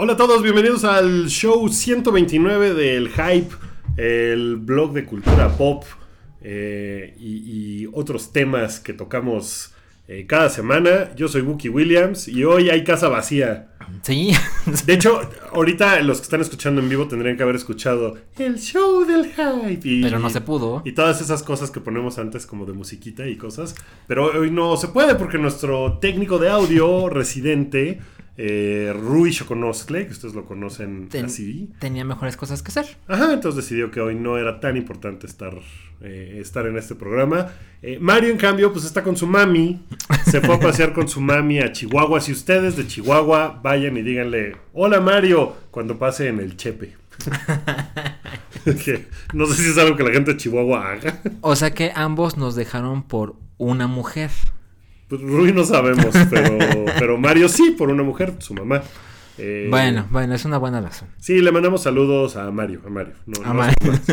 Hola a todos, bienvenidos al show 129 del Hype, el blog de cultura pop eh, y, y otros temas que tocamos eh, cada semana. Yo soy Wookie Williams y hoy hay casa vacía. Sí. De hecho, ahorita los que están escuchando en vivo tendrían que haber escuchado el show del hype. y- Pero no se pudo. Y todas esas cosas que ponemos antes como de musiquita y cosas. Pero hoy no se puede porque nuestro técnico de audio residente, eh, Rui que ustedes lo conocen Ten- así. Tenía mejores cosas que hacer. Ajá, entonces decidió que hoy no era tan importante estar, eh, estar en este programa. Eh, Mario, en cambio, pues está con su mami. Se fue a pasear con su mami a Chihuahua. Si ustedes de Chihuahua vayan y díganle, hola Mario, cuando pase en el Chepe. Que no sé si es algo que la gente de Chihuahua haga. O sea que ambos nos dejaron por una mujer. Pues Rui no sabemos, pero, pero Mario sí, por una mujer, su mamá. Eh, Bueno, bueno, es una buena razón. Sí, le mandamos saludos a Mario, a Mario. No, A no Mario. sí.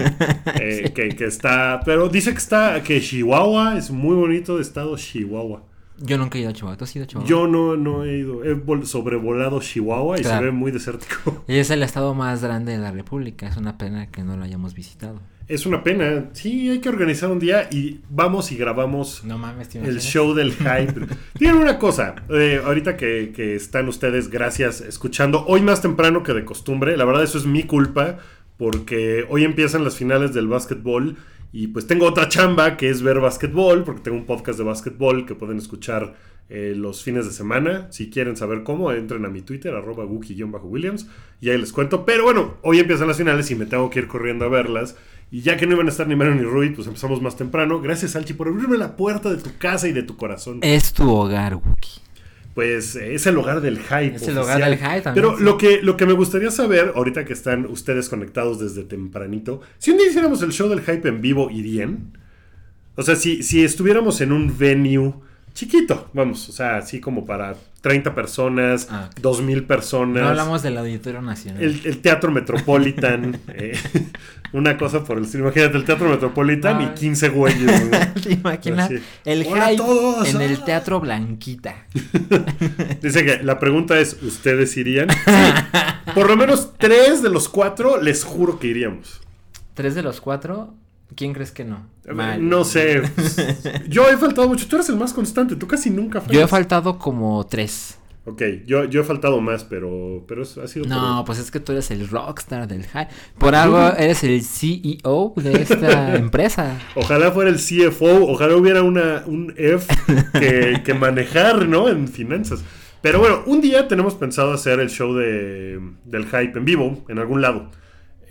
Eh, que, que está, pero dice que está, que Chihuahua es muy bonito de estado Chihuahua. Yo nunca he ido a Chihuahua. ¿Tú has ido a Chihuahua? Yo no, no he ido, he vol- sobrevolado Chihuahua y se ve muy desértico. Y es el estado más grande de la República. Es una pena que no lo hayamos visitado. Es una pena. Sí, hay que organizar un día y vamos y grabamos No mames, ¿te El show del hype. Tienen una cosa, eh, ahorita que, que están ustedes, gracias, escuchando, hoy más temprano que de costumbre, la verdad eso es mi culpa, porque hoy empiezan las finales del básquetbol y pues tengo otra chamba que es ver básquetbol, porque tengo un podcast de básquetbol que pueden escuchar eh, los fines de semana. Si quieren saber cómo, entren a mi Twitter, arroba Wookie-Williams, y ahí les cuento. Pero bueno, hoy empiezan las finales y me tengo que ir corriendo a verlas. Y ya que no iban a estar ni Mario ni Rui, pues empezamos más temprano. Gracias, Alchi, por abrirme la puerta de tu casa y de tu corazón. Es tu hogar, Wookie. Pues eh, es el hogar del hype. Es el hogar del hype también, Pero sí. lo, que, lo que me gustaría saber, ahorita que están ustedes conectados desde tempranito, si un día hiciéramos el show del hype en vivo, ¿irían? O sea, si, si estuviéramos en un venue chiquito, vamos, o sea, así como para 30 personas, Ah, ok. 2000 personas. No hablamos del Auditorio Nacional. El, el Teatro Metropolitan, eh, una cosa por el estilo. Imagínate el Teatro Metropolitan Ah. y 15 güeyes. ¿no? ¿Te imaginas? Así. El hype todos, en el ah. Teatro Blanquita. Dice que la pregunta es, ¿ustedes irían? Sí. Por lo menos tres de los cuatro les juro que iríamos. Tres de los cuatro, ¿quién crees que no? Mal. No sé. Yo he faltado mucho. Tú eres el más constante. Tú casi nunca faltas. Yo he faltado como tres. Ok, yo, yo he faltado más, pero, pero eso ha sido No, por- pues es que tú eres el rockstar del hype. Por algo eres el CEO de esta empresa. Ojalá fuera el CFO, ojalá hubiera una, un F que, que manejar, ¿no? En finanzas. Pero bueno, un día tenemos pensado hacer el show de, del hype en vivo, en algún lado.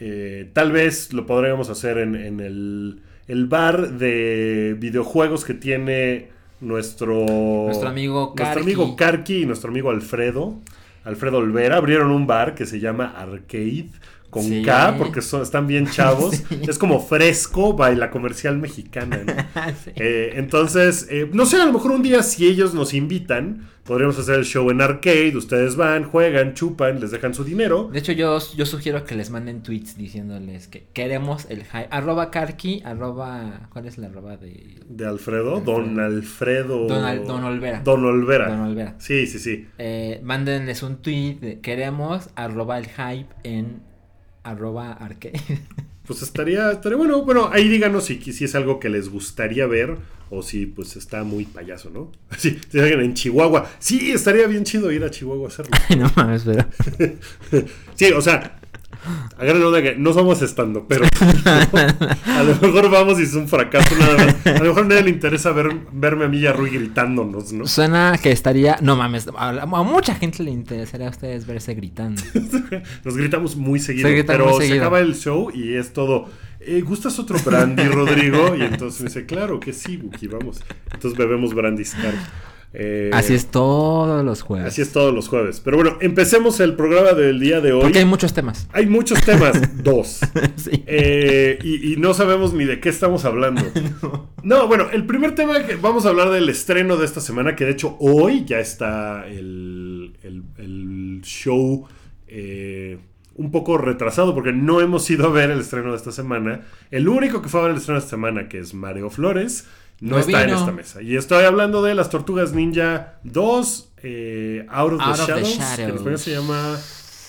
Eh, tal vez lo podríamos hacer en, en el, el bar de videojuegos que tiene nuestro, Nuestro amigo nuestro Karki. amigo Karki y nuestro amigo Alfredo. Alfredo Olvera abrieron un bar que se llama Arcade con Sí. K porque son, están bien chavos. Sí. Es como fresco, baila comercial mexicana. ¿no? Sí. Eh, entonces, eh, no sé, a lo mejor un día si ellos nos invitan, podríamos hacer el show en arcade. Ustedes van, juegan, chupan, les dejan su dinero. De hecho, yo, yo sugiero que les manden tweets diciéndoles que queremos el hype. Arroba Karki, arroba. ¿Cuál es la arroba de De Alfredo, Don Alfredo. Don, Al- Don Olvera? Don Olvera. Don Olvera. Sí, sí, sí. Eh, mándenles un tweet de queremos arroba el hype en arroba arcade. Pues estaría, estaría bueno. Bueno, ahí díganos si, si es algo que les gustaría ver o si pues está muy payaso, ¿no? Sí, si alguien en Chihuahua. Sí, estaría bien chido ir a Chihuahua a hacerlo. Ay, no mames, pero. Sí, o sea, agarren onda que no somos estando, pero a lo mejor vamos y es un fracaso nada más. A lo mejor a nadie le interesa ver, verme a mí y a Rui gritándonos, ¿no? Suena que estaría. No mames, a, a mucha gente le interesaría a ustedes verse gritando. Nos gritamos muy seguido, Se pero muy se acaba el show y es todo. eh, ¿Gustas otro brandy, Rodrigo? Y entonces me dice, claro que sí, Buki, vamos. Entonces bebemos brandy Star. Eh, Así es todos los jueves. Así es todos los jueves. Pero bueno, empecemos el programa del día de hoy. Porque hay muchos temas. Hay muchos temas, dos. sí. Eh, y, y no sabemos ni de qué estamos hablando. no. bueno, el primer tema que vamos a hablar del estreno de esta semana, que de hecho hoy ya está el, el- el show eh, un poco retrasado porque no hemos ido a ver el estreno de esta semana. El único que fue a ver el estreno de esta semana, que es Mario Flores, no, No está en esta mesa. Y estoy hablando de las Tortugas Ninja 2, eh, Out of the Shadows, que en español se llama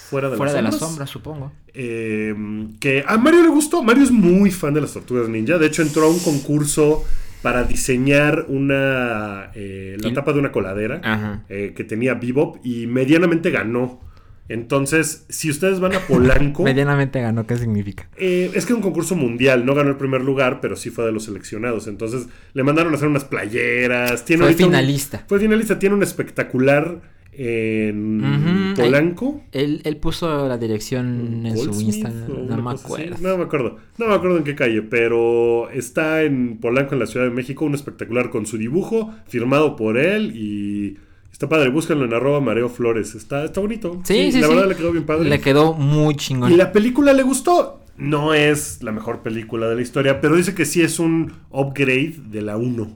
Fuera de Fuera las de las sombras. sombras, supongo. Eh, que a Mario le gustó. Mario es muy fan de las tortugas ninja. De hecho, entró a un concurso para diseñar una eh, la ¿Y- tapa de una coladera eh, que tenía Bebop y medianamente ganó. Entonces, si ustedes van a Polanco, Medianamente ganó, ¿qué significa? eh, es que es un concurso mundial, no ganó el primer lugar, pero sí fue de los seleccionados. Entonces, le mandaron a hacer unas playeras. Tiene Fue un- finalista. fue finalista, tiene un espectacular en Polanco. Él, él puso la dirección en su Goldsmith Instagram. No me así. No me acuerdo. No me acuerdo en qué calle, pero está en Polanco, en la Ciudad de México, un espectacular con su dibujo, firmado por él y está padre. Búscanlo en arroba Mareo Flores. Está, está bonito. Sí, sí, La sí. verdad le quedó bien padre. Le quedó muy chingón. Y la película le gustó. No es la mejor película de la historia, pero dice que sí es un upgrade de la 1.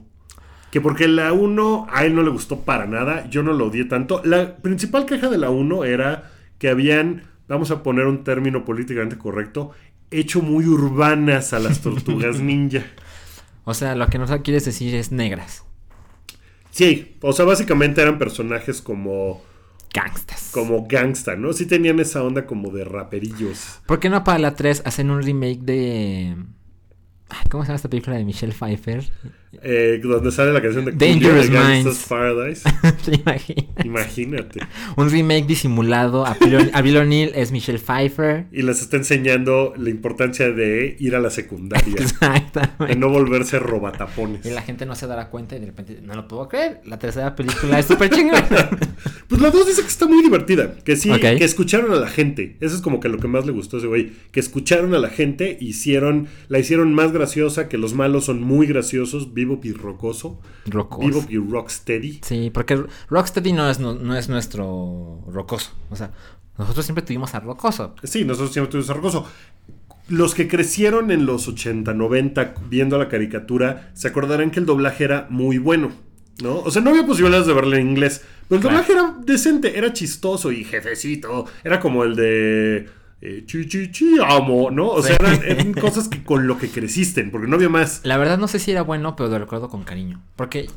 Que porque la 1 a él no le gustó para nada, yo no lo odié tanto. La principal queja de la 1 era que habían, vamos a poner un término políticamente correcto, hecho muy urbanas a las tortugas ninja. O sea, lo que no quieres decir es negras. Sí, o sea, básicamente eran personajes como, Gangstas. como gangsta, ¿no? Sí tenían esa onda como de raperillos. ¿Por qué no para la 3 hacen un remake de. ¿Cómo se llama esta película de Michelle Pfeiffer? Eh, donde sale la canción de Dangerous Cumbia de Minds. Paradise. Imagínate. Un remake disimulado. A Bill a Bill O'Neill es Michelle Pfeiffer. Y les está enseñando la importancia de ir a la secundaria. de Exactamente. no volverse robatapones. Y la gente no se dará cuenta y de repente, no lo puedo creer. La tercera película es súper chingona. Pues la 2 dice que está muy divertida. Que sí, que escucharon a la gente. Eso es como que lo que más le gustó a ese güey. Que escucharon a la gente, hicieron, la hicieron más graciosa, que los malos son muy graciosos, vivo y rocoso. Rocoso. Vivo y rocksteady. Sí, porque Rocksteady no es, no, no es nuestro rocoso. O sea, nosotros siempre tuvimos a rocoso. Sí, nosotros siempre tuvimos a rocoso. Los que crecieron en los 80, 90 viendo la caricatura, se acordarán que el doblaje era muy bueno. ¿No? O sea, no había posibilidades de verlo en inglés. Pero el Claro. doblaje era decente, era chistoso y jefecito. Era como el de. Eh, chi, chi, chi, amo, ¿no? O sea, eran, eran cosas que con lo que creciste, porque no había más. La verdad no sé si era bueno, pero lo recuerdo con cariño. Porque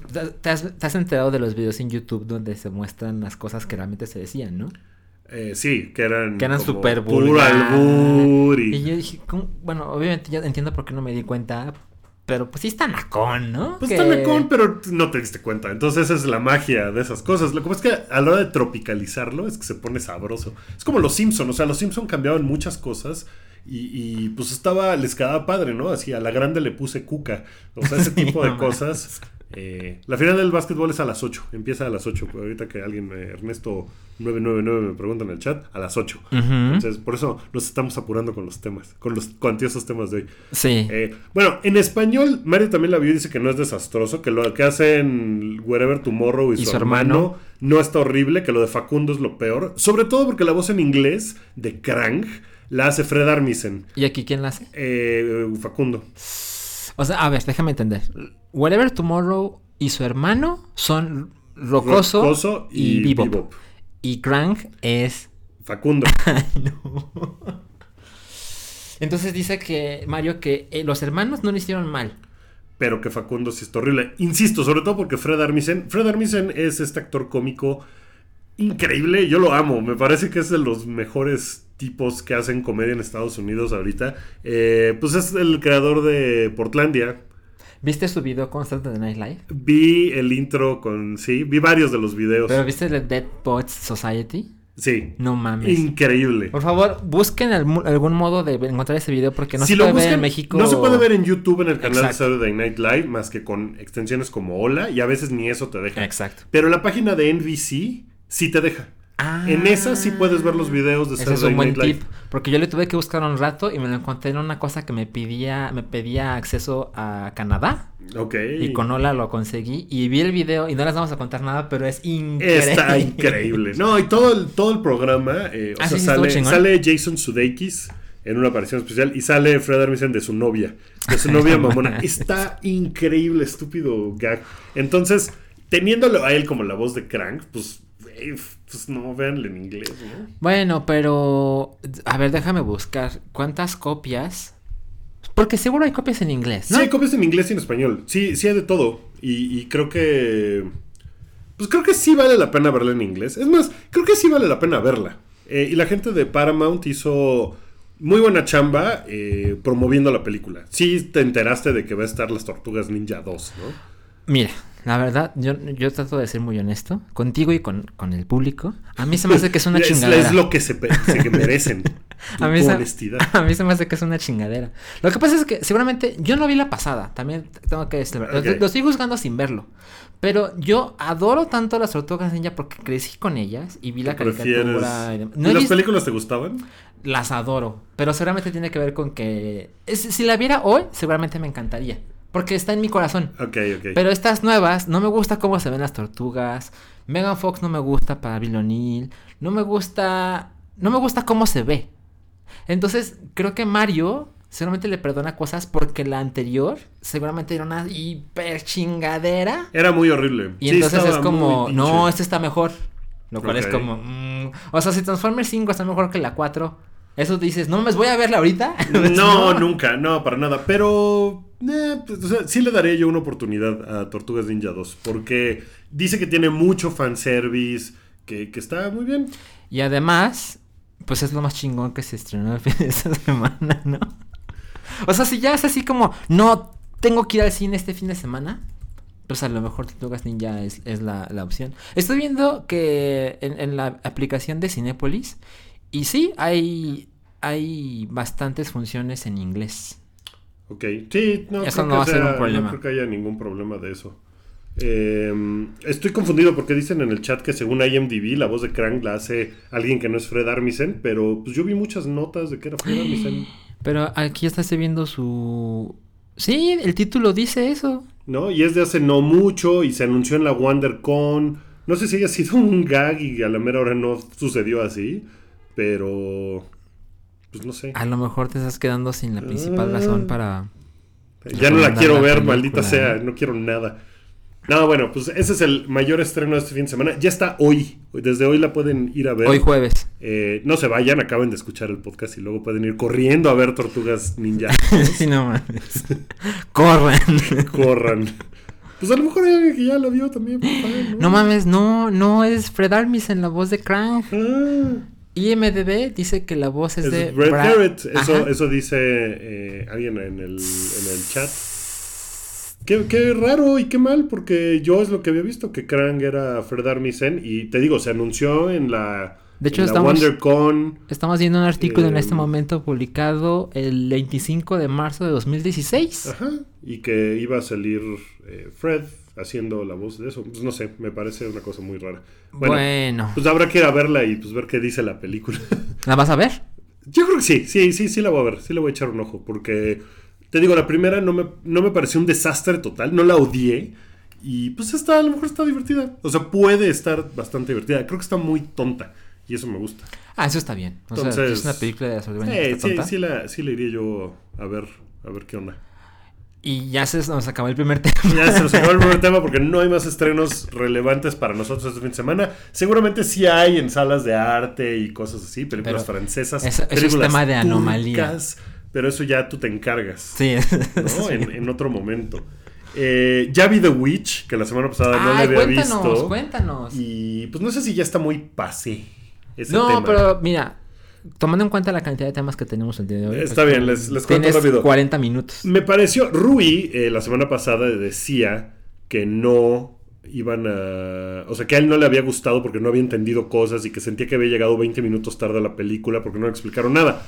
te- has, te has enterado de los videos en YouTube donde se muestran las cosas que realmente se decían, ¿no? Eh, sí, que eran. Que eran súper y. Yo dije, ¿cómo? bueno, obviamente ya entiendo por qué no me di cuenta, pero pues sí está nacón, ¿no? Pues Que- está mecón, pero no te diste cuenta. Entonces esa es la magia de esas cosas. Lo que pasa es que a la hora de tropicalizarlo es que se pone sabroso. Es como los Simpson, o sea, los Simpson cambiaban muchas cosas y, y, pues estaba, les quedaba padre, ¿no? Así a la grande le puse cuca. O sea, ese tipo de cosas. Eh, la final del básquetbol es a las 8, empieza a las 8. Ahorita que alguien, eh, Ernesto 999 me pregunta en el chat, a las 8. Ujú. Entonces, por eso nos estamos apurando con los temas, con los cuantiosos temas de hoy. Sí. Eh, bueno, en español, Mario también la vio y dice que no es desastroso, que lo que hacen Wherever Tomorrow y, su, hermano, no está horrible, que lo de Facundo es lo peor. Sobre todo porque la voz en inglés de Krang la hace Fred Armisen. ¿Y aquí quién la hace? Eh, Facundo. O sea, a ver, déjame entender. Whatever Tomorrow y su hermano son Rocoso, Rocoso y, y Bebop. Bebop. Y Krang es... Facundo. Ay, no. Entonces dice que Mario que eh, los hermanos no lo hicieron mal. pero que Facundo sí está horrible. Insisto, sobre todo porque Fred Armisen, Fred Armisen es este actor cómico increíble, yo lo amo, me parece que es de los mejores tipos que hacen comedia en Estados Unidos ahorita. Eh, pues es el creador de Portlandia. ¿Viste su video con Saturday Night Live? Vi el intro con, sí, vi varios de los videos. ¿Pero viste el de Dead Poets Society? sí, No mames. increíble. Por favor, busquen algún, algún modo de encontrar ese video porque no Si se lo puede ver en México. No se puede ver en YouTube en el canal Exacto. de Saturday Night Live más que con extensiones como Hola y a veces ni eso te deja. Exacto. Pero la página de NBC sí te deja. Ah, En esa sí puedes ver los videos de es Saturday un buen Night Live. tip. Porque yo le tuve que buscar un rato y me lo encontré en una cosa que me pedía, me pedía acceso a Canadá. Ok. Y con Ola lo conseguí. Y vi el video y no les vamos a contar nada, pero es increíble. Está increíble. No, y todo el, todo el programa, eh, o Ah, sea, sí, sale, sale Jason Sudeikis en una aparición especial y sale Fred Armisen de su novia, de su novia mamona. Está increíble, estúpido gag. Entonces, teniéndolo a él como la voz de Crank, pues, pues no, véanlo en inglés, ¿no? Bueno, pero. A ver, déjame buscar. ¿Cuántas copias? Porque seguro hay copias en inglés, ¿no? Sí, hay copias en inglés y en español. Sí, sí hay de todo. Y, y creo que. Pues creo que sí vale la pena verla en inglés. Es más, creo que sí vale la pena verla. Eh, y la gente de Paramount hizo muy buena chamba eh, promoviendo la película. Sí te enteraste de que va a estar Las Tortugas Ninja 2, ¿no? Mira, la verdad, yo, yo trato de ser muy honesto contigo y con, con el público. A mí se me hace que es una Es- chingadera. Es, lo que se, pe- se que merecen. A mí, se, a mí se me hace que es una chingadera. Lo que pasa es que seguramente yo no vi la pasada, también tengo que decirlo. Lo- Ok. Lo, estoy juzgando sin verlo. Pero yo adoro tanto las tortugas ninja porque crecí con ellas y vi la caricatura. y ¿Y No he las visto- películas te gustaban? las adoro, pero seguramente tiene que ver con que es- si la viera hoy, seguramente me encantaría, porque está en mi corazón. Ok, ok. Pero estas nuevas, no me gusta cómo se ven las tortugas. Megan Fox no me gusta para Bill O'Neill. No me gusta. No me gusta cómo se ve. Entonces, creo que Mario seguramente le perdona cosas porque la anterior seguramente era una hiper chingadera. Era muy horrible. Y Sí, entonces es como, no, este está mejor. Lo cual es como, mm, o sea, si Transformers 5 está mejor que la 4, eso dices, no me voy a verla ahorita. No, nunca, no, para nada. Pero, eh, pues, o sea, sí le daría yo una oportunidad a Tortugas Ninja 2. Porque dice que tiene mucho fanservice, que, que está muy bien. Y además, pues es lo más chingón que se estrenó el fin de esta semana, ¿no? O sea, si ya es así como, no tengo que ir al cine este fin de semana, pues a lo mejor Tortugas Ninja es, es la, la opción. Estoy viendo que en, en la aplicación de Cinépolis, y sí, hay, hay bastantes funciones en inglés. Ok, sí, no, Eso creo no que va a ser un sea- problema. No creo que haya ningún problema de eso. Eh, estoy confundido porque dicen en el chat que según IMDb la voz de Krang la hace alguien que no es Fred Armisen, pero pues yo vi muchas notas de que era Fred Armisen, Pero aquí está se viendo su... Sí, el título dice eso. ¿no? Y es de hace no mucho y se anunció en la WonderCon. No sé si haya sido un gag y a la mera hora no sucedió así, pero pues no sé. A lo mejor te estás quedando sin la principal Ah. razón para... Ya no la quiero la ver, película, maldita sea, no quiero nada. No, bueno, pues ese es el mayor estreno de este fin de semana. Ya está hoy. Desde hoy la pueden ir a ver. Hoy jueves. Eh, no se vayan, acaben de escuchar el podcast y luego pueden ir corriendo a ver Tortugas Ninja. sí, no mames. Corren. Corran. Pues a lo mejor hay alguien que ya la vio también. pues, fan, No mames, no, no es Fred Armisen la voz de Krang. Ah, IMDB dice que la voz es, es de Brad- Garrett. Eso, eso dice eh, alguien en el, en el chat. Qué, qué raro y qué mal, porque yo es lo que había visto, que Krang era Fred Armisen. Y te digo, se anunció en la, De hecho, en la estamos- WonderCon. Estamos viendo un artículo en este momento publicado el 25 de marzo de 2016. Ajá. Y que iba a salir eh, Fred haciendo la voz de eso. Pues no sé, me parece una cosa muy rara. Bueno, Bueno, pues habrá que ir a verla y pues ver qué dice la película. ¿la vas a ver? Yo creo que sí, sí, sí, sí la voy a ver, sí le voy a echar un ojo, porque te digo, la primera no me, no me pareció un desastre total, no la odié, y pues está, a lo mejor está divertida, o sea, puede estar bastante divertida, creo que está muy tonta, y eso me gusta. Ah, eso está bien. O sea, Entonces- es una película de sobrevivir Eh, sí, sí, la, sí la iría yo a ver, a ver qué onda. Y ya se nos acabó el primer tema. Ya se nos acabó el primer tema porque no hay más estrenos relevantes para nosotros este fin de semana. Seguramente sí hay en salas de arte y cosas así, películas Pero francesas, eso- eso es películas tema de anomalía. turcas, pero eso ya tú te encargas. Sí. ¿no? En, en otro momento. Eh, ya vi The Witch, que la semana pasada no la había cuéntanos, visto. cuéntanos. Y pues no sé si ya está muy pasé ese No, tema. pero mira, tomando en cuenta la cantidad de temas que tenemos el día de hoy. pues, Está bien, les- les cuento rápido. 40 minutos. Me pareció, Rui eh, la semana pasada decía que no iban a... O sea, que a él no le había gustado porque no había entendido cosas y que sentía que había llegado 20 minutos tarde a la película porque no le explicaron nada.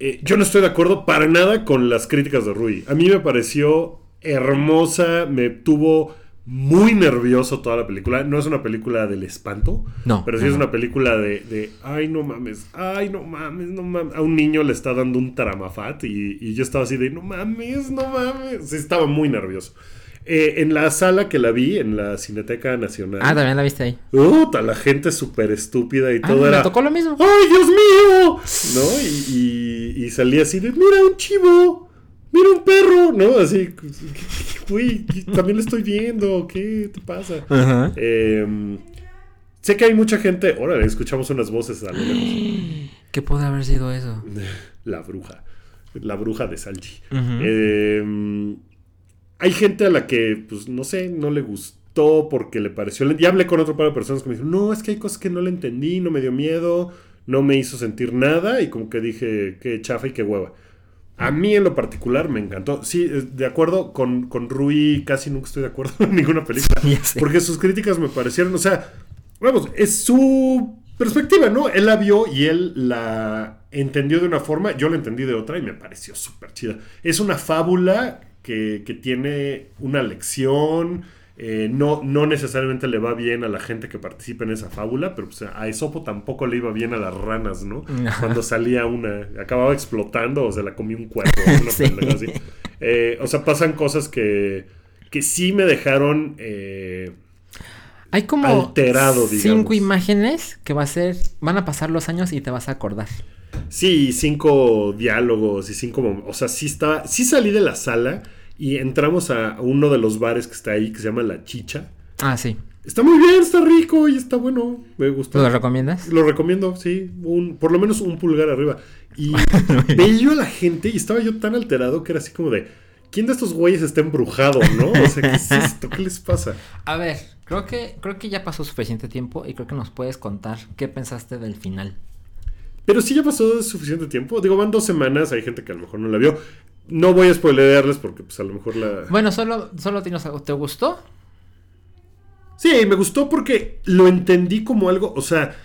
Eh, yo no estoy de acuerdo para nada con las críticas de Rui. A mí me pareció hermosa, me tuvo muy nervioso toda la película. No es una película del espanto, No, pero sí no, es una película de, de, ay, no mames, ay, no mames, no mames. A un niño le está dando un taramafat y, y yo estaba así de, no mames, no mames. Sí, estaba muy nervioso. Eh, en la sala que la vi, en la Cineteca Nacional, Ah, también la viste ahí. puta, la gente súper estúpida y Ah, todo me era... tocó lo mismo. ¡Ay, Dios mío! ¿No? Y, y, y salía así de, mira un chivo, mira un perro, ¿no? Así, uy, también lo estoy viendo, ¿qué te pasa? Ajá. Eh, sé que hay mucha gente, órale, escuchamos unas voces a lo lejos. ¿Qué puede haber sido eso? La bruja, la bruja de Salji. Eh, hay gente a la que, pues, no sé, no le gustó porque le pareció... Ya hablé con otro par de personas que me dijeron, no, es que hay cosas que no le entendí, no me dio miedo, No me hizo sentir nada y como que dije, qué chafa y qué hueva. A mí en lo particular me encantó. Sí, de acuerdo con, con Rui, casi nunca estoy de acuerdo en ninguna película. Porque sus críticas me parecieron, o sea, vamos, es su perspectiva, ¿no? Él la vio y él la entendió de una forma, yo la entendí de otra y me pareció súper chida. Es una fábula que, que tiene una lección. Eh, no, no necesariamente le va bien a la gente que participa en esa fábula, pero pues, a Esopo tampoco le iba bien a las ranas, ¿no? Cuando salía una, acababa explotando o se la comía un una Sí. así. Eh, o sea, pasan cosas que, que sí me dejaron... eh, Hay como Alterado, cinco digamos. imágenes que va a ser, van a pasar los años y te vas a acordar. Sí, cinco diálogos y cinco... O sea, sí estaba... Sí salí de la sala y entramos a uno de los bares que está ahí, que se llama La Chicha. Ah, sí. Está muy bien, está rico y está bueno. Me gustó. ¿Tú lo recomiendas? Lo recomiendo, sí. Un, por lo menos un pulgar arriba. Y veía a la gente y estaba yo tan alterado que era así como de... ¿Quién de estos güeyes está embrujado, no? O sea, ¿qué es esto? ¿Qué les pasa? A ver, creo que, creo que ya pasó suficiente tiempo y creo que nos puedes contar qué pensaste del final. Pero sí ya pasó suficiente tiempo. Digo, van dos semanas, hay gente que a lo mejor no la vio. No voy a spoilearles porque pues a lo mejor la... Bueno, solo, solo tienes algo. ¿Te gustó? Sí, me gustó porque lo entendí como algo, o sea,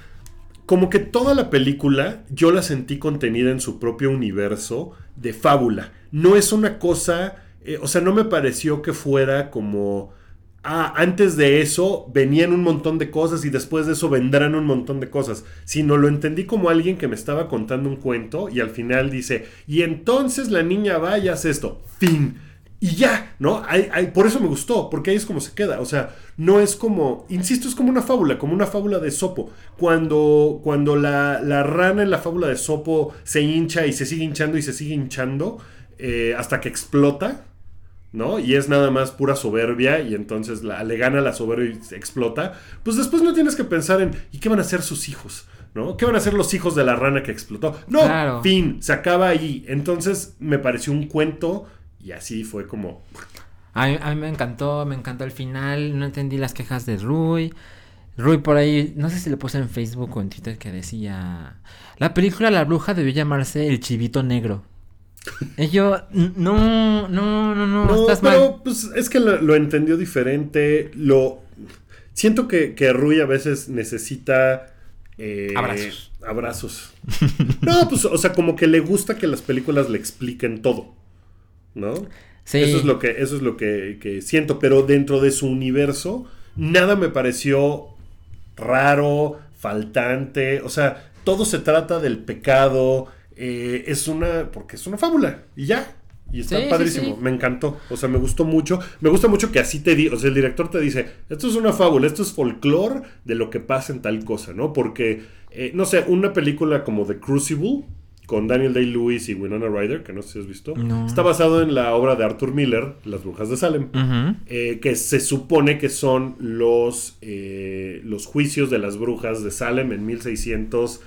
como que toda la película yo la sentí contenida en su propio universo de fábula. No es una cosa, eh, o sea, no me pareció que fuera como, ah, antes de eso venían un montón de cosas y después de eso vendrán un montón de cosas, sino lo entendí como alguien que me estaba contando un cuento y al final dice, y entonces la niña va y hace esto, fin. Y ya, ¿no? Hay- por eso me gustó, porque ahí es como se queda. O sea, no es como, insisto, es como una fábula, como una fábula de Sopo. Cuando, cuando la, la rana en la fábula de Sopo se hincha y se sigue hinchando y se sigue hinchando eh, hasta que explota, ¿no? Y es nada más pura soberbia y entonces la, le gana la soberbia y se explota. Pues después no tienes que pensar en, ¿y qué van a hacer sus hijos? ¿No? ¿Qué van a hacer los hijos de la rana que explotó? No, Claro. fin, se acaba ahí. Entonces me pareció un cuento y así fue como... A mí, a mí me encantó, me encantó el final. No entendí las quejas de Rui. Rui por ahí, no sé si le puse en Facebook o en Twitter que decía... La película La Bruja debió llamarse El Chivito Negro. Y yo, "N- no, no, no, no, No, estás pero mal. pues es que lo, lo entendió diferente. Lo siento que, que Rui a veces necesita eh, Abrazos. Abrazos. No, pues, o sea, como que le gusta que las películas le expliquen todo. ¿No? Sí. Eso es lo que, eso es lo que, que siento. Pero dentro de su universo, nada me pareció raro, faltante. O sea, todo se trata del pecado. Eh, es una. porque es una fábula. Y ya. Y está Sí, padrísimo. sí. Me encantó. O sea, me gustó mucho. Me gusta mucho que así te di. O sea, el director te dice: Esto es una fábula, esto es folclore de lo que pasa en tal cosa, ¿no? Porque, eh, no sé, una película como The Crucible. Con Daniel Day-Lewis y Winona Ryder, que no sé si has visto. No. Está basado en la obra de Arthur Miller, Las Brujas de Salem. Eh, que se supone que son los, eh, los juicios de las brujas de Salem en 1600,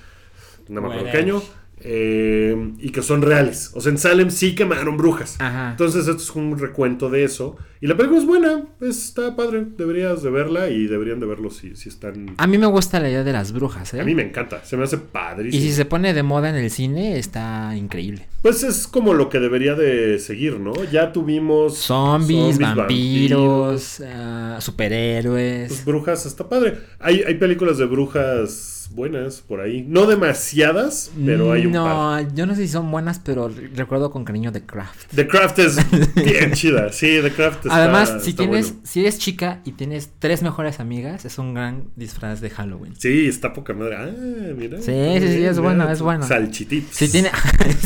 no me acuerdo qué año, eh, y que son reales. O sea, en Salem sí quemaron brujas. Ajá. Entonces esto es un recuento de eso. Y la película es buena, está padre, deberías de verla y deberían de verlo si, si están... A mí me gusta la idea de las brujas, ¿eh? A mí me encanta, se me hace Y padrísimo. si se pone de moda en el cine, está increíble. Pues es como lo que debería de seguir, ¿no? Ya tuvimos... Zombies, zombies, vampiros, ah, superhéroes. Pues brujas está padre. Hay, hay películas de brujas buenas por ahí. No demasiadas, pero hay un no, par. yo no sé si son buenas, pero re- recuerdo con cariño The Craft. The Craft es bien chida. Sí, The Craft está Además, si está tienes, bueno. si eres chica y tienes tres mejores amigas, es un gran disfraz de Halloween. Sí, está poca madre. Ah, mira. Sí, sí, sí, es mira, bueno, es bueno. Salchitips. Si, tiene,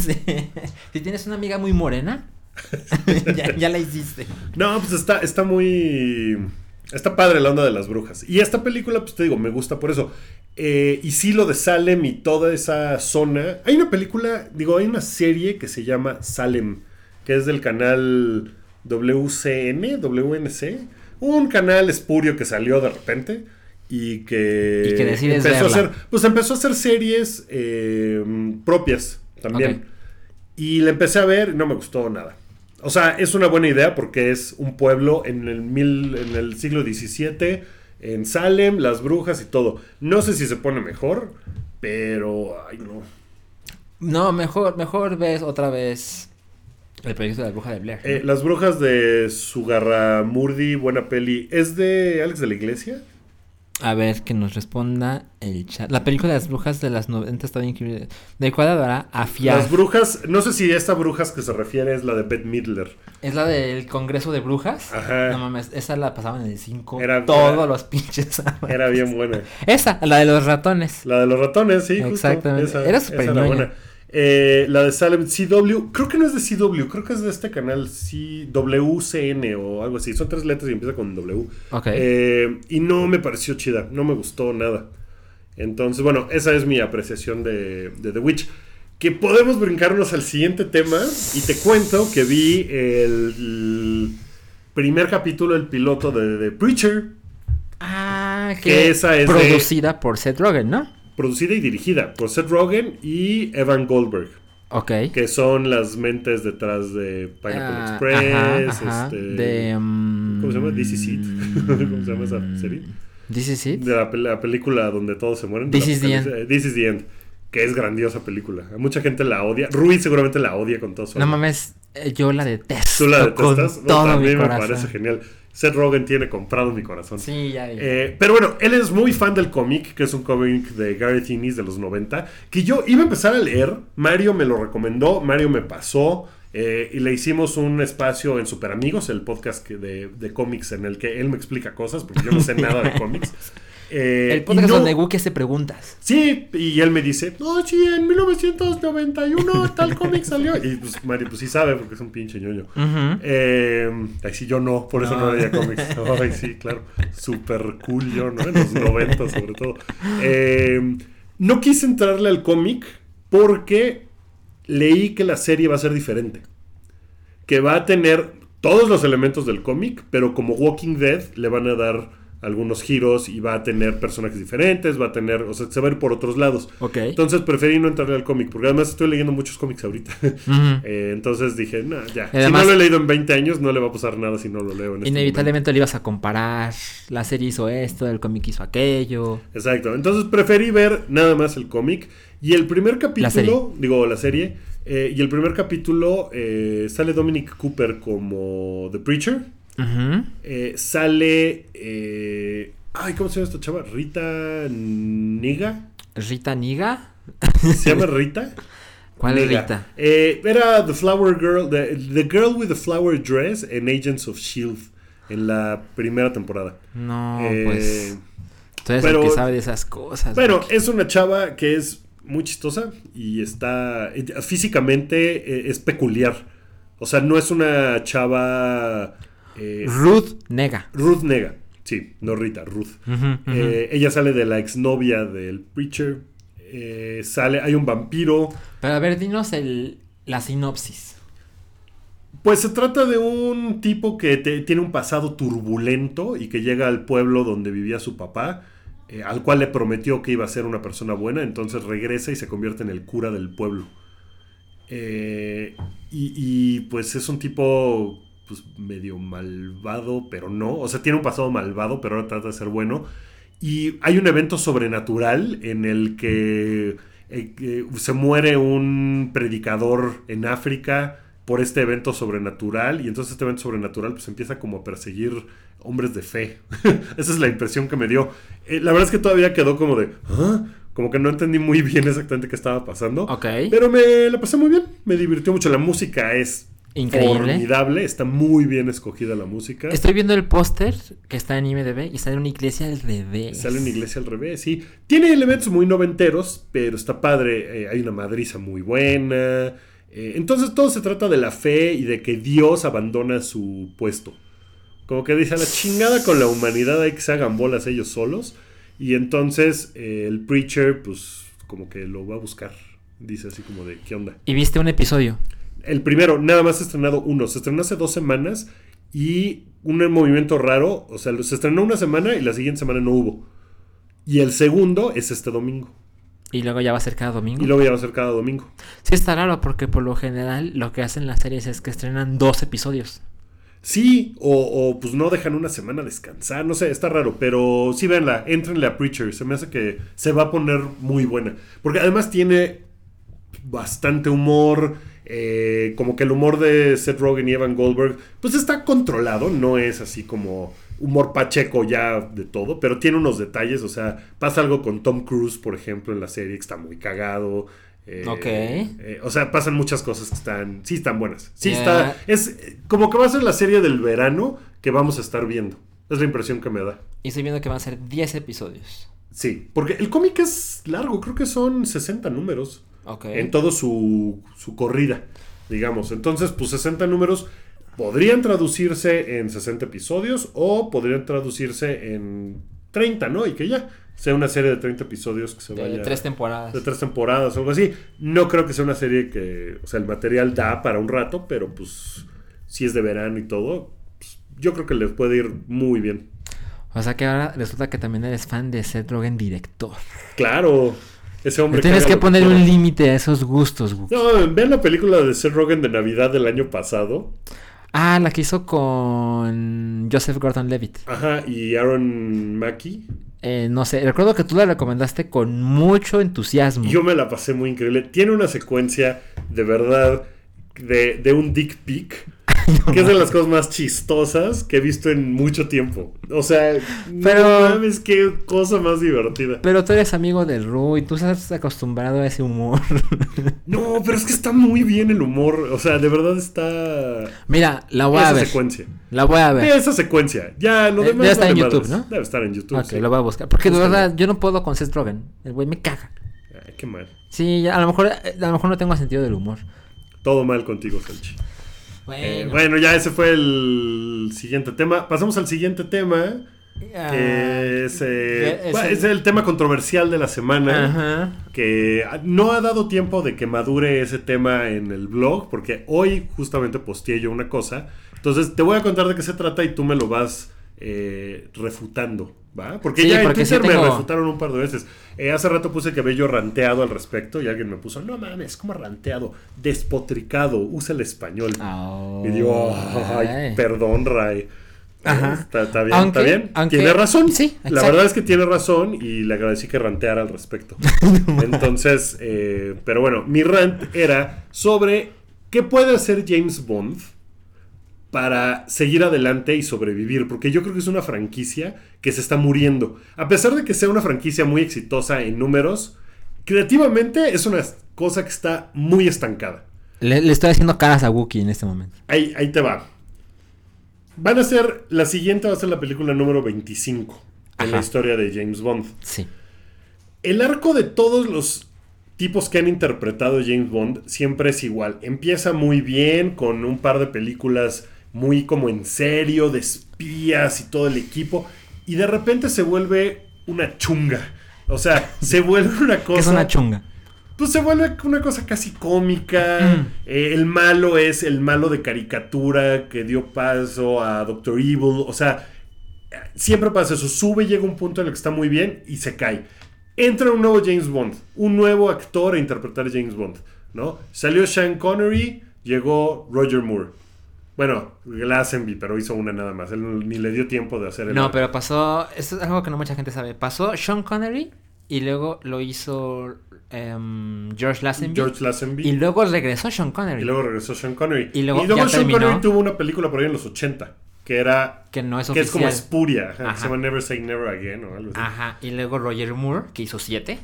si tienes una amiga muy morena, ya, ya la hiciste. No, pues está, está muy. Está padre la onda de las brujas. Y esta película, pues te digo, me gusta por eso. Eh, y sí, lo de Salem y toda esa zona. Hay una película, digo, hay una serie que se llama Salem, que es del canal WCN, WNC. Un canal espurio que salió de repente. Y que, Y que empezó a hacer, pues empezó a hacer series eh, propias también. Y la empecé a ver y no me gustó nada. O sea, es una buena idea porque es un pueblo en el, mil, en el siglo XVII, en Salem, las brujas y todo. No sé si se pone mejor, Pero, ay, no. No, mejor, mejor ves otra vez el proyecto de la bruja de Blair. ¿no? Eh, Las brujas de Sugarramurdi, buena peli. ¿Es de Alex de la Iglesia? A ver, que nos responda el chat. La película de las brujas de las 90 está bien increíble. ¿De cuál hablará? Afiar. Las brujas, no sé si esta brujas que se refiere es la de Bette Midler. ¿Es la del Congreso de Brujas? Ajá. No mames, esa la pasaban en el 5. Era- todos era- los pinches. Era bien buena. Esa, la de los ratones. La de los ratones, sí, justo. Exactamente. Esa, Era súper buena. Eh, la de Salem CW, creo que no es de CW, creo que es de este canal CWCN o algo así. Son tres letras y empieza con W. Ok. Eh, y no me pareció chida, no me gustó nada. Entonces, bueno, esa es mi apreciación de, de The Witch. Que podemos brincarnos al siguiente tema. Y te cuento que vi el, el primer capítulo del piloto de The Preacher, ah, que que esa es de- producida por Seth Rogen, ¿no? Producida y dirigida por Seth Rogen y Evan Goldberg. Ok. Que son las mentes detrás de Pineapple Ah, Express. ajá, ajá. este, de. ¿Cómo se llama? This Is It. ¿Cómo se llama esa serie? This is it. De la, pel- la película donde todos se mueren. This is the. Eh, This is the End. Que es grandiosa película. Mucha gente la odia. Rui seguramente la odia con todo su No alma. mames, eh, yo la detesto. ¿Tú la con detestas? No, todo a mi mí me corazón. parece genial. Seth Rogen tiene comprado mi corazón. Sí, ya. Eh, pero bueno, él es muy fan del cómic, que es un cómic de Gareth Ennis de los 90, que yo iba a empezar a leer, Mario me lo recomendó, Mario me pasó, eh, y le hicimos un espacio en Super Amigos, el podcast que- de, de cómics en el que él me explica cosas, porque yo no sé nada de cómics. Eh, el podcast no- donde Wookie hace preguntas. Sí, y él me dice, no, sí, en 1991 tal cómic salió. Y pues Mario, pues sí sabe, porque es un pinche ñoño. Eh, ay, sí, yo no, por eso no, No. leía cómics. Ay, sí, claro. Super cool yo, ¿no? En los 90 sobre todo. Eh, no quise entrarle al cómic porque leí que la serie va a ser diferente. Que va a tener todos los elementos del cómic, pero como Walking Dead le van a dar algunos giros y va a tener personajes diferentes, va a tener, o sea, se va a ir por otros lados. Ok. Entonces preferí no entrarle al cómic, porque además estoy leyendo muchos cómics ahorita. Eh, entonces dije, no, ya. Y además- si no lo he leído en 20 años, no le va a pasar nada si no lo leo en este Inevitablemente le ibas a comparar. La serie hizo esto, el cómic hizo aquello. Exacto. Entonces preferí ver nada más el cómic. Y el primer capítulo, digo, la serie. eh, y el primer capítulo eh, sale Dominic Cooper como The Preacher. Eh, sale. eh, ay, ¿cómo se llama esta chava? Rita Niga. Rita Niga. ¿Se llama Rita? ¿Cuál es Niga. Rita? Eh, era The Flower Girl, the, the Girl with the Flower Dress en Agents of Shield en la primera temporada. No, pues. Tú eres pero- el que sabe de esas cosas. Bueno, es una chava que es muy chistosa y está físicamente es peculiar. O sea, no es una chava eh, Ruth Nega. Ruth Nega. Sí, no Rita, Ruth. Eh, ella sale de la exnovia del preacher. Eh, sale, hay un vampiro. Pero a ver, dinos el, la sinopsis. Pues se trata de un tipo que te- tiene un pasado turbulento y que llega al pueblo donde vivía su papá, al cual le prometió que iba a ser una persona buena, entonces regresa y se convierte en el cura del pueblo. Eh, y, y, pues es un tipo pues, medio malvado, pero no. O sea, tiene un pasado malvado, pero ahora trata de ser bueno. Y hay un evento sobrenatural en el que, eh, se muere un predicador en África por este evento sobrenatural. Y entonces este evento sobrenatural pues empieza como a perseguir hombres de fe. Esa es la impresión que me dio. Eh, la verdad es que todavía quedó como de... ¿Ah? Como que no entendí muy bien exactamente qué estaba pasando. Ok. Pero me la pasé muy bien. Me divirtió mucho. La música es Increíble. formidable. Está muy bien escogida la música. Estoy viendo el póster que está en IMDb y sale una iglesia al revés. Sale una iglesia al revés, sí. Tiene elementos muy noventeros, pero está padre. Eh, hay una madriza muy buena. Eh, entonces todo se trata de la fe y de que Dios abandona su puesto. Como que dice a la chingada con la humanidad, hay que se hagan bolas ellos solos. Y entonces eh, el preacher, pues, como que lo va a buscar. Dice así como de, ¿qué onda? Y viste un episodio. El primero, nada más estrenado uno. Se estrenó hace dos semanas y un movimiento raro. O sea, se estrenó una semana y la siguiente semana no hubo. Y el segundo es este domingo. Y luego ya va a ser cada domingo. Y luego ya va a ser cada domingo. Sí está raro porque por lo general lo que hacen las series es que estrenan dos episodios. Sí, o, o, pues no dejan una semana descansar, no sé, está raro, pero sí véanla, entrenle a Preacher, se me hace que se va a poner muy buena, porque además tiene bastante humor, eh, como que el humor de Seth Rogen y Evan Goldberg, pues está controlado, no es así como humor pacheco ya de todo, pero tiene unos detalles, o sea, pasa algo con Tom Cruise, por ejemplo, en la serie, que está muy cagado. Eh, Ok. eh, o sea, pasan muchas cosas que están, sí están buenas. Sí está, es como que va a ser la serie del verano que vamos a estar viendo. Es la impresión que me da. Y estoy viendo que van a ser 10 episodios. Sí, porque el cómic es largo, creo que son 60 números Ok. en todo su, su corrida, digamos. Entonces, pues 60 números podrían traducirse en 60 episodios o podrían traducirse en 30, ¿no? Y que ya sea una serie de 30 episodios que se de vaya... tres temporadas. de tres temporadas o algo así. No creo que sea una serie que, o sea, el material da para un rato, pero pues si es de verano y todo, pues, yo creo que les puede ir muy bien. O sea que ahora resulta que también eres fan de Seth Rogen director. Claro, ese hombre... Le tienes que poner un límite a esos gustos, Wookie. No, vean la película de Seth Rogen de Navidad del año pasado. Ah, la que hizo con Joseph Gordon-Levitt. Ajá, y Aaron Mackey. Eh, no sé, recuerdo que tú la recomendaste con mucho entusiasmo. Yo me la pasé muy increíble. Tiene una secuencia de verdad de, de un dick pic. que es de las cosas más chistosas que he visto en mucho tiempo. O sea, Pero- no mames, qué cosa más divertida. Pero tú eres amigo del Ru y tú estás acostumbrado a ese humor. No, pero es que está muy bien el humor. O sea, de verdad está. Mira, la voy a ver. secuencia. La voy a Ve ver. esa secuencia. Ya, lo Eh, demás. debe estar en YouTube, madres. ¿no? Debe estar en YouTube. Ok, sí. lo voy a buscar. Porque de verdad, yo no puedo con Seth Rogen. El güey me caga. Ay, qué mal. Sí, a lo mejor, a lo mejor no tengo sentido del humor. Todo mal contigo, Sanchi. Bueno, Eh, bueno, ya ese fue el siguiente tema. Pasamos al siguiente tema. ah, Que es, eh, es bueno, el- es el tema controversial de la semana. Ajá. Que no ha dado tiempo de que madure ese tema en el blog. Porque hoy justamente posteé yo una cosa. Entonces te voy a contar de qué se trata y tú me lo vas eh, refutando. ¿Va? Porque Sí, ya en sí Twitter me refutaron un par de veces. Eh, hace rato puse que había yo ranteado al respecto y alguien me puso, no mames, ¿cómo ranteado? Despotricado, usa el español. Y digo, ay, Ay. perdón, Ray. Ajá. Está, está bien, Aunque- está bien. aunque- tiene razón. sí, La verdad es que tiene razón y le agradecí que ranteara al respecto. Entonces, eh, pero bueno, mi rant era sobre qué puede hacer James Bond para seguir adelante y sobrevivir, porque yo creo que es una franquicia que se está muriendo. A pesar de que sea una franquicia muy exitosa en números, creativamente es una cosa que está muy estancada. Le, le estoy haciendo caras a Wookiee en este momento. Ahí, ahí te va. Van a ser, la siguiente va a ser la película número 25 en la historia de James Bond. Sí. El arco de todos los tipos que han interpretado James Bond siempre es igual. Empieza muy bien con un par de películas muy como en serio, de espías y todo el equipo. Y de repente se vuelve una chunga. O sea, se vuelve una cosa... Que es una chunga. Pues se vuelve una cosa casi cómica. Eh, el malo es el malo de caricatura que dio paso a Doctor Evil. O sea, siempre pasa eso. Sube, llega un punto en el que está muy bien y se cae. Entra un nuevo James Bond. Un nuevo actor a interpretar a James Bond. ¿no? Salió Sean Connery, llegó Roger Moore. Bueno, Glastonbury, pero hizo una nada más. Él ni le dio tiempo de hacer el No, pero pasó. Esto es algo que no mucha gente sabe. Pasó Sean Connery y luego lo hizo em, George Lazenby. George Lazenby. Y luego regresó Sean Connery. Y luego regresó Sean Connery. Y luego Sean terminó. Connery tuvo una película por ahí en los 80, que era... Que no es que es como oficial. espuria, ajá, que Ajá. se llama Never Say Never Again o algo así. Ajá. Y luego Roger Moore, que hizo siete.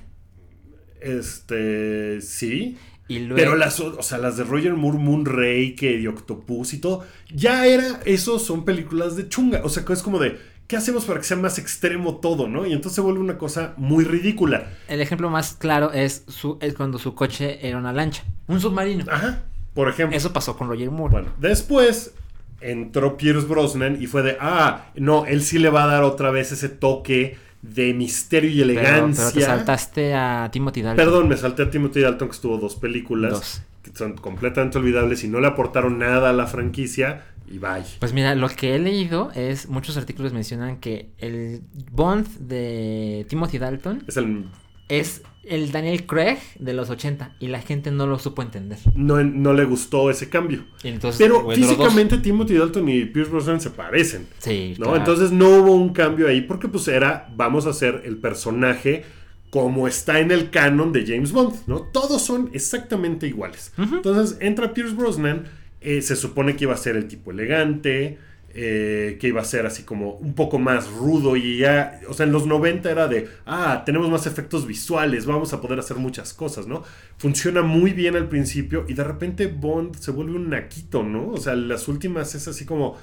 Este, sí. Y luego. Pero las, o sea, las de Roger Moore, Moonraker y Octopus y todo, ya era, esos son películas de chunga. O sea, es como de, ¿qué hacemos para que sea más extremo todo, no? Y entonces se vuelve una cosa muy ridícula. El ejemplo más claro es, su, es cuando su coche era una lancha. Un submarino. Ajá, por ejemplo. Eso pasó con Roger Moore. Bueno, después entró Pierce Brosnan y fue de, ah, no, él sí le va a dar otra vez ese toque de misterio y pero, elegancia. pero te saltaste a Timothy Dalton. Perdón, me salté a Timothy Dalton que estuvo dos películas Dos. que son completamente olvidables y no le aportaron nada a la franquicia y bye. Pues mira, lo que he leído es, muchos artículos mencionan que el Bond de Timothy Dalton Es el es el Daniel Craig de los 80 y la gente no lo supo entender. No, no le gustó ese cambio. Entonces, Pero físicamente Timothy Dalton y Pierce Brosnan se parecen. Sí, ¿no? claro. Entonces no hubo un cambio ahí porque pues era, vamos a hacer el personaje como está en el canon de James Bond, ¿no? Todos son exactamente iguales. Entonces entra Pierce Brosnan, eh, se supone que iba a ser el tipo elegante, eh, que iba a ser así como un poco más rudo y ya, o sea, en los 90 era de, ah, tenemos más efectos visuales, vamos a poder hacer muchas cosas, ¿no? Funciona muy bien al principio y de repente Bond se vuelve un naquito, ¿no? O sea, las últimas es así como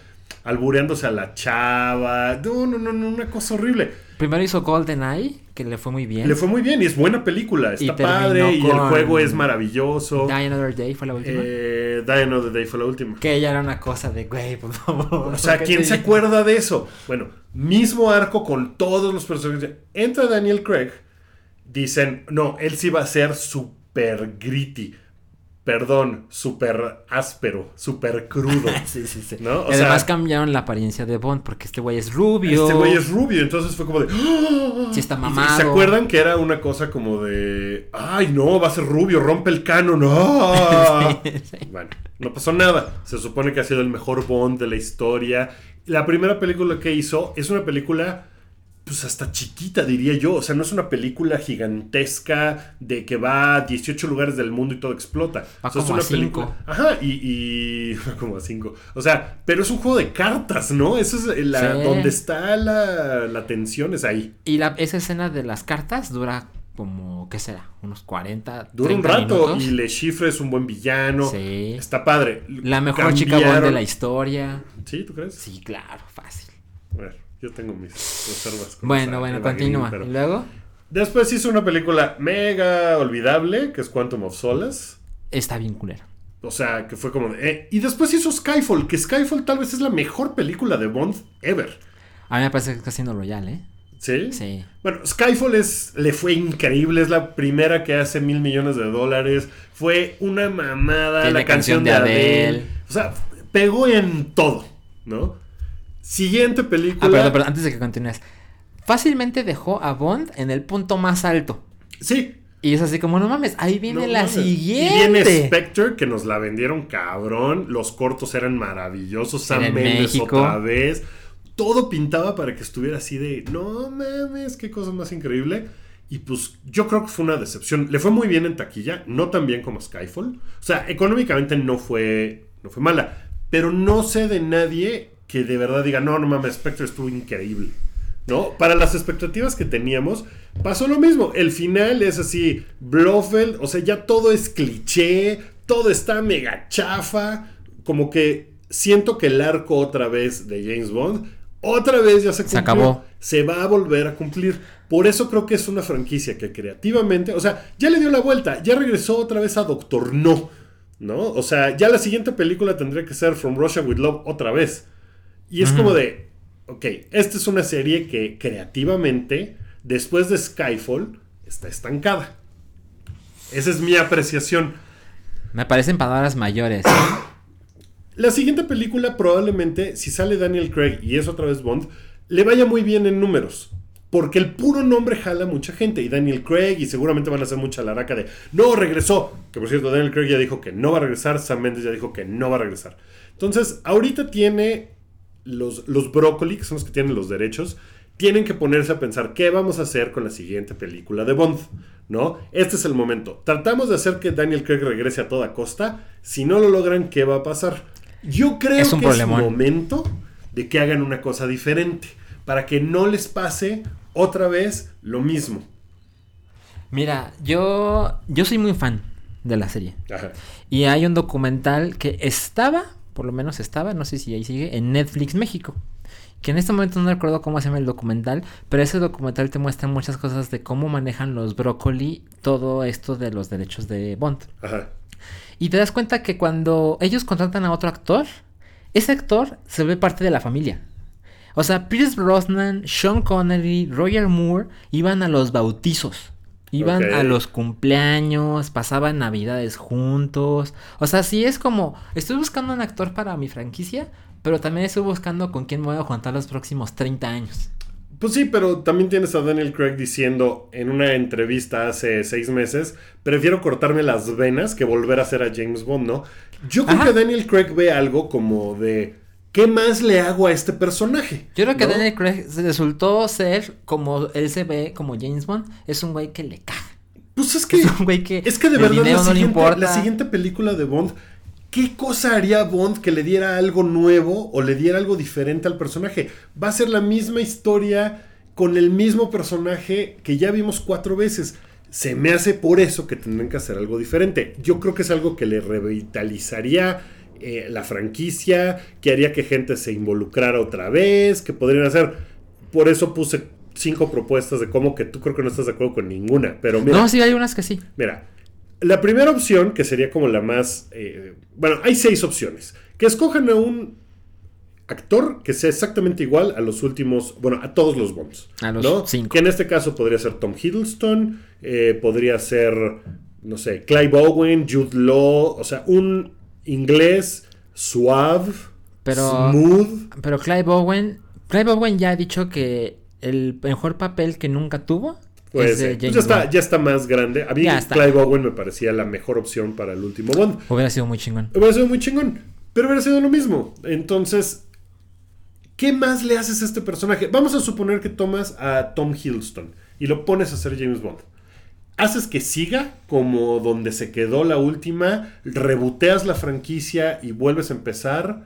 albureándose a la chava, no, no, no, no, una cosa horrible. Primero hizo GoldenEye, que le fue muy bien. Le fue muy bien y es buena película, está padre y el juego es maravilloso. Die Another Day fue la última. Eh, Die Another Day fue la última. Que ella era una cosa de, güey, por favor. O sea, ¿por qué ¿quién se acuerda de eso? Bueno, mismo arco con todos los personajes. Entra Daniel Craig. Dicen, no, él sí va a ser super gritty. Perdón, super áspero, super crudo. Sí, sí, sí. ¿No? O además sea- cambiaron la apariencia de Bond porque este güey es rubio. Este güey es rubio, entonces fue como de. ¡Ah! Sí está mamado. ¿Se acuerdan que era una cosa como de. Ay, no, va a ser rubio, rompe el canon. ¡Ah! Sí, sí. Bueno, no pasó nada. Se supone que ha sido el mejor Bond de la historia. La primera película que hizo es una película, pues hasta chiquita, diría yo. O sea, no es una película gigantesca de que va a 18 lugares del mundo y todo explota. Va O sea, es como una a cinco. película- Ajá, y, y- como a 5. O sea, pero es un juego de cartas, ¿no? Eso es la, Sí. donde está la, la tensión, es ahí. Y la, esa escena de las cartas dura como, ¿qué será? Unos 40, Dura un 30 rato minutos. y Le Chiffre es un buen villano. Sí. Está padre. La mejor chica Bond de Cambiaron- la historia. ¿Sí, tú crees? Sí, claro, fácil. A ver, yo tengo mis reservas. con Bueno, bueno, continúa. pero- ¿Y luego? Después hizo una película mega olvidable, que es Quantum of Solace. Está bien culero. O sea, que fue como... de, eh, Y después hizo Skyfall, que Skyfall tal vez es la mejor película de Bond ever. A mí me parece que es Casino Royale, ¿eh? ¿Sí? Sí. Bueno, Skyfall es, le fue increíble, es la primera que hace mil millones de dólares. Fue una mamada Tiene la canción de Adele. Adele. O sea, pegó en todo, ¿no? Siguiente película. Ah, perdón, perdón, antes de que continúes. Fácilmente dejó a Bond en el punto más alto. Sí. Y es así como, no mames, ahí viene no la mames. siguiente. Y viene Spectre, que nos la vendieron cabrón. Los cortos eran maravillosos. Sam en Mendes México. otra vez. Todo pintaba para que estuviera así de, no mames, qué cosa más increíble. Y pues yo creo que fue una decepción. Le fue muy bien en taquilla, no tan bien como Skyfall. O sea, económicamente no fue, no fue mala. Pero no sé de nadie que de verdad diga, no, no mames, Spectre estuvo increíble. ¿No? Para las expectativas que teníamos, pasó lo mismo. El final es así, Blofeld, o sea, ya todo es cliché, todo está mega chafa. Como que siento que el arco otra vez de James Bond, otra vez ya se cumplió. Se acabó. Se va a volver a cumplir. Por eso creo que es una franquicia que creativamente, o sea, ya le dio la vuelta, ya regresó otra vez a Doctor No, ¿no? O sea, ya la siguiente película tendría que ser From Russia with Love otra vez. Y es como de, ok, esta es una serie que creativamente, después de Skyfall, está estancada. Esa es mi apreciación. Me parecen palabras mayores. La siguiente película probablemente, si sale Daniel Craig y es otra vez Bond, le vaya muy bien en números. Porque el puro nombre jala a mucha gente. Y Daniel Craig, y seguramente van a hacer mucha laraca de no regresó. Que por cierto, Daniel Craig ya dijo que no va a regresar. Sam Mendes ya dijo que no va a regresar. Entonces, ahorita tiene los, los brócoli, que son los que tienen los derechos, tienen que ponerse a pensar qué vamos a hacer con la siguiente película de Bond. ¿No? Este es el momento. Tratamos de hacer que Daniel Craig regrese a toda costa. Si no lo logran, ¿qué va a pasar? Yo creo Es un que problemón. es momento de que hagan una cosa diferente. Para que no les pase otra vez lo mismo. Mira, yo, yo soy muy fan de la serie. Ajá. Y hay un documental que estaba, por lo menos estaba, no sé si ahí sigue, en Netflix México. Que en este momento no recuerdo cómo se llama el documental, pero ese documental te muestra muchas cosas de cómo manejan los brócoli todo esto de los derechos de Bond. Ajá. Y te das cuenta que cuando ellos contratan a otro actor, ese actor se ve parte de la familia. O sea, Pierce Brosnan, Sean Connery, Roger Moore iban a los bautizos. Iban a los cumpleaños, pasaban navidades juntos. O sea, sí es como, estoy buscando un actor para mi franquicia, pero también estoy buscando con quién me voy a juntar los próximos 30 años. Pues sí, pero también tienes a Daniel Craig diciendo en una entrevista hace seis meses, prefiero cortarme las venas que volver a ser a James Bond, ¿no? Yo creo Ajá. que Daniel Craig ve algo como de, ¿qué más le hago a este personaje? Yo creo que ¿No? Daniel Craig resultó ser como él se ve como James Bond. Es un güey que le caga. Pues es que, Es un güey que es que de verdad la no siguiente, importa. la siguiente película de Bond, ¿qué cosa haría Bond que le diera algo nuevo o le diera algo diferente al personaje? Va a ser la misma historia con el mismo personaje que ya vimos cuatro veces. Se me hace por eso que tendrán que hacer algo diferente. Yo creo que es algo que le revitalizaría eh, la franquicia, que haría que gente se involucrara otra vez, que podrían hacer. Por eso puse cinco propuestas de cómo que tú creo que no estás de acuerdo con ninguna. Pero mira, No, sí, hay unas que sí. Mira, la primera opción, que sería como la más... eh, bueno, hay seis opciones. Que escojan a un actor que sea exactamente igual a los últimos, bueno, a todos los Bonds. A los ¿no? cinco. Que en este caso podría ser Tom Hiddleston, eh, podría ser, no sé, Clive Owen, Jude Law, o sea, un inglés suave, Pero- smooth. Pero Clive Owen, Clive Owen ya ha dicho que el mejor papel que nunca tuvo Pues, eh, pues ya, está, ya está más grande. A mí. Clive Owen me parecía la mejor opción para el último Bond. Hubiera sido muy chingón. Hubiera sido muy chingón. Pero hubiera sido lo mismo. Entonces, ¿qué más le haces a este personaje? Vamos a suponer que tomas a Tom Hiddleston y lo pones a ser James Bond. Haces que siga como donde se quedó la última, reboteas la franquicia y vuelves a empezar.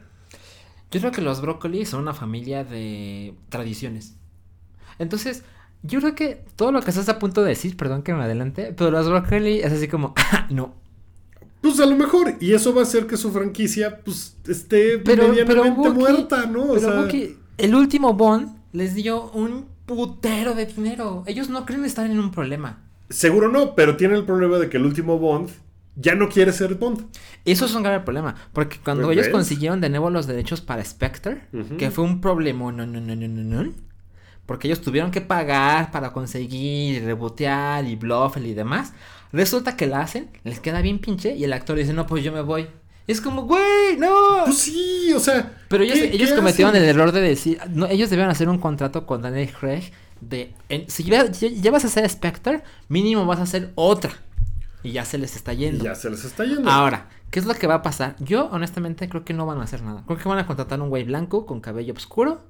Yo creo que los brócolis son una familia de tradiciones. Entonces, yo creo que todo lo que estás a punto de decir, perdón que me adelante, pero los brócoli es así como, "Ah, no. Pues a lo mejor, y eso va a hacer que su franquicia pues esté Pero, pero medianamente muerta, ¿no? O pero sea, el último Bond les dio un putero de dinero. Ellos no creen estar en un problema. Seguro no, pero tiene el problema de que el último Bond ya no quiere ser Bond. Eso es un grave problema, porque cuando ellos ¿ves? consiguieron de nuevo los derechos para Spectre, que fue un problema, no, no, no, no, no, no, porque ellos tuvieron que pagar para conseguir, y rebotear y bluff y demás, resulta que la hacen, les queda bien pinche y el actor dice, no, pues yo me voy. Y es como, güey, no. Pues sí, o sea. Pero ellos, ¿qué- ellos qué cometieron hacen? el error de decir, no, ellos debieron hacer un contrato con Daniel Craig de, en- si ya, vas a ser Spectre, mínimo vas a hacer otra. Y ya se les está Y yendo. ya se les está yendo. Ahora, ¿qué es lo que va a pasar? Yo, honestamente, creo que no van a hacer nada. Creo que van a contratar un güey blanco con cabello oscuro.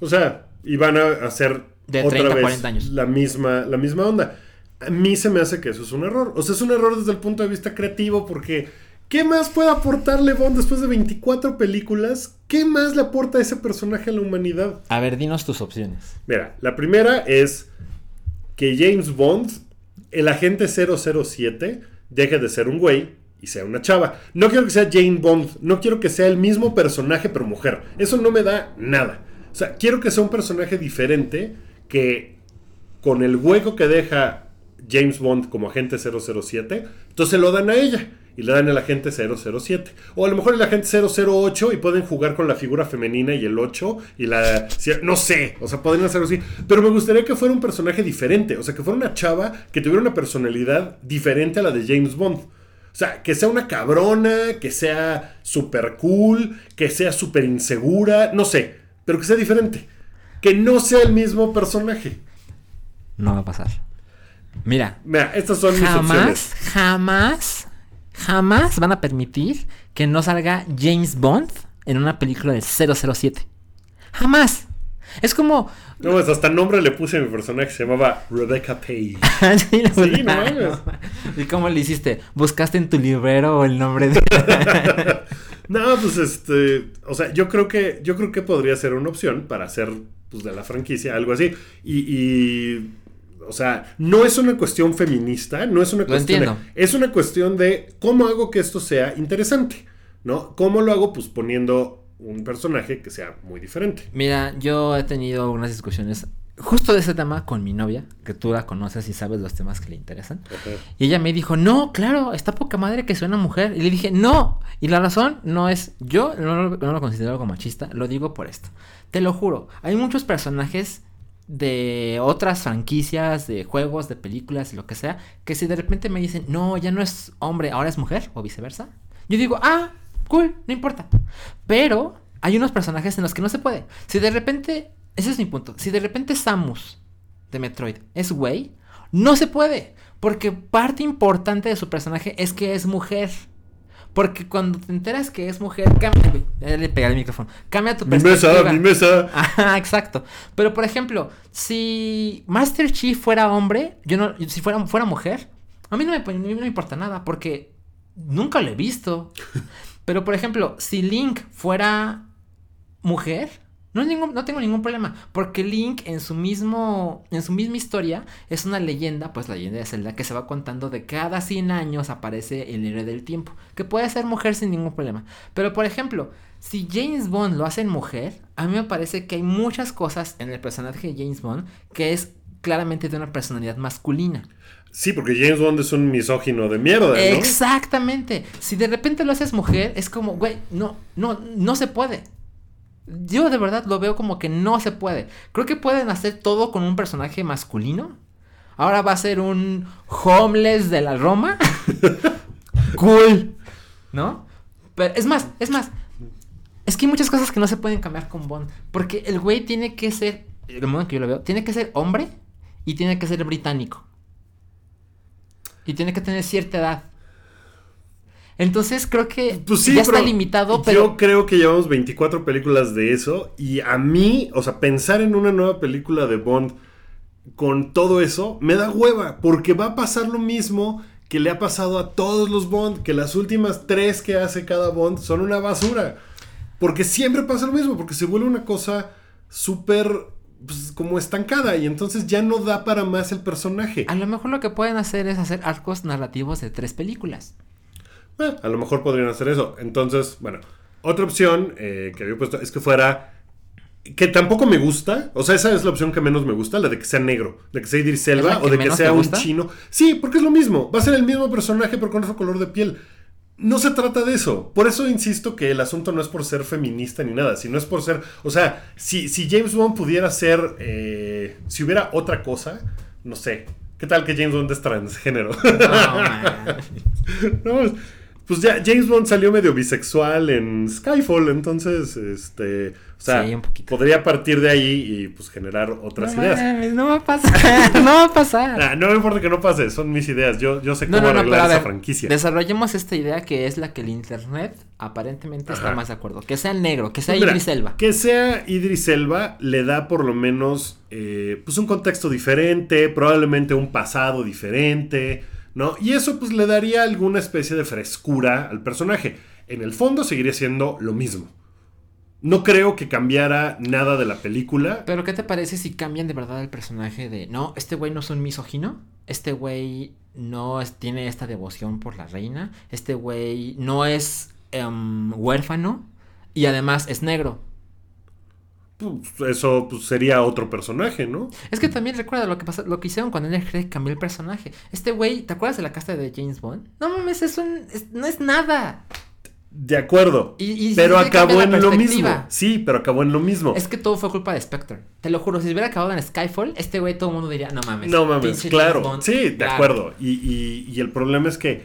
O sea, y van a hacer De otra 30 a vez 40 años. La misma, la misma onda. A mí se me hace que eso es un error. O sea, es un error desde el punto de vista creativo porque ¿qué más puede aportarle Bond después de 24 películas? ¿Qué más le aporta ese personaje a la humanidad? A ver, dinos tus opciones. Mira, la primera es que James Bond, el agente 007, deje de ser un güey y sea una chava. No quiero que sea Jane Bond, no quiero que sea el mismo personaje pero mujer. Eso no me da nada. O sea, quiero que sea un personaje diferente que con el hueco que deja James Bond como agente 007, entonces lo dan a ella y le dan el agente 007. O a lo mejor el agente 008 y pueden jugar con la figura femenina y el 8 y la... No sé, o sea, podrían hacerlo así. Pero me gustaría que fuera un personaje diferente, o sea, que fuera una chava que tuviera una personalidad diferente a la de James Bond. O sea, que sea una cabrona, que sea súper cool, que sea súper insegura, no sé, pero que sea diferente. Que no sea el mismo personaje. No va a pasar. Mira, Mira, estas son mis opciones. jamás, jamás van a permitir que no salga James Bond en una película del 007. Jamás. Es como... No, pues hasta nombre le puse a mi personaje, se llamaba Rebecca Page. Sí, la Sí, no no. ¿Y cómo le hiciste? ¿Buscaste en tu librero el nombre de... No, pues este, o sea, yo creo que yo creo que podría ser una opción para hacer pues de la franquicia algo así y, y, o sea, no es una cuestión feminista, no es una Lo cuestión de- entiendo. es una cuestión de cómo hago que esto sea interesante, ¿no? ¿Cómo lo hago? Pues poniendo un personaje que sea muy diferente. Mira, yo he tenido unas discusiones justo de ese tema con mi novia, que tú la conoces y sabes los temas que le interesan. Y ella me dijo, no, claro, está poca madre que sea una mujer. Y le dije, no. Y la razón no es, yo no, lo- no lo considero algo machista, lo digo por esto. Te lo juro, hay muchos personajes de otras franquicias, de juegos, de películas lo que sea, que si de repente me dicen, no, ya no es hombre, ahora es mujer, o viceversa, yo digo, ah, cool, no importa. Pero hay unos personajes en los que no se puede. Si de repente ese es mi punto. Si de repente Samus de Metroid es güey, no se puede. Porque parte importante de su personaje es que es mujer. Porque cuando te enteras que es mujer, cambia, ya le pegué el micrófono, cambia tu Mi mesa, mi mesa. Ajá, exacto. Pero por ejemplo, si Master Chief fuera hombre, yo no, si fuera, fuera mujer, a mí no me, a mí no me importa nada, porque nunca lo he visto. Pero por ejemplo, si Link fuera mujer, no, es ningún- no tengo ningún problema, porque Link en su mismo en su misma historia es una leyenda, pues la leyenda de Zelda que se va contando de cada 100 años aparece el héroe del tiempo, que puede ser mujer sin ningún problema. Pero por ejemplo, si James Bond lo hace en mujer, a mí me parece que hay muchas cosas en el personaje de James Bond que es claramente de una personalidad masculina. Sí, porque James Bond es un misógino de mierda, ¿no? Exactamente. Si de repente lo haces mujer, es como, güey, no, no, no se puede. Yo de verdad lo veo como que no se puede. Creo que pueden hacer todo con un personaje masculino. Ahora va a ser un homeless de la Roma. cool. ¿No? Pero es más, es más. Es que hay muchas cosas que no se pueden cambiar con Bond. Porque el güey tiene que ser, de modo en que yo lo veo, tiene que ser hombre y tiene que ser británico. Y tiene que tener cierta edad. Entonces creo que Pues sí, ya está limitado, pero Yo creo que llevamos 24 películas de eso. Y a mí, o sea, pensar en una nueva película de Bond con todo eso me da hueva. Porque va a pasar lo mismo que le ha pasado a todos los Bond. Que las últimas tres que hace cada Bond son una basura. Porque siempre pasa lo mismo. Porque se vuelve una cosa súper. pues, como estancada. Y entonces ya no da para más el personaje. a lo mejor lo que pueden hacer es hacer arcos narrativos de tres películas. Eh, a lo mejor podrían hacer eso. Entonces, bueno, otra opción eh, que había puesto es que fuera. Que tampoco me gusta. O sea, esa es la opción que menos me gusta, la de que sea negro, de que sea Idris ¿Es la Elba que o de que sea un chino. Sí, porque es lo mismo. Va a ser el mismo personaje, pero con otro color de piel. No se trata de eso. Por eso insisto que el asunto no es por ser feminista ni nada, sino es por ser. O sea, si, si James Bond pudiera ser. eh, si hubiera otra cosa, no sé. ¿Qué tal que James Bond es transgénero? No, man. No, pues ya James Bond salió medio bisexual en Skyfall, entonces, este, o sea, Sí, podría partir de ahí y pues generar otras no, ideas. mames, no va a pasar, no va a pasar. Ah, no me importa que no pase, son mis ideas, yo, yo sé cómo no, no, arreglar esa ver, franquicia. desarrollemos esta idea que es la que el internet aparentemente está más de acuerdo. Que sea negro, que sea Mira, Idris Elba. Que sea Idris Elba le da por lo menos eh, pues un contexto diferente, probablemente un pasado diferente, ¿no? Y eso pues le daría alguna especie de frescura al personaje. En el fondo seguiría siendo lo mismo. No creo que cambiara nada de la película. Pero ¿qué te parece si cambian de verdad el personaje de, no, este güey no es un misógino, este güey no tiene esta devoción por la reina, este güey no es em, huérfano y además es negro. Pues, eso pues, sería otro personaje, ¿no? Es que también recuerda lo que pasó, lo que hicieron cuando Daniel Craig cambió el personaje. Este güey, ¿te acuerdas de la casta de James Bond? No mames, es un, es- no es nada. De acuerdo. Y- y pero acabó en lo mismo. Sí, pero acabó en lo mismo. Es que todo fue culpa de Spectre. Te lo juro, si hubiera acabado en Skyfall, este güey todo el mundo diría, no mames. No mames, claro. James Bond". Sí, de Claro. acuerdo. Y, y- y el problema es que,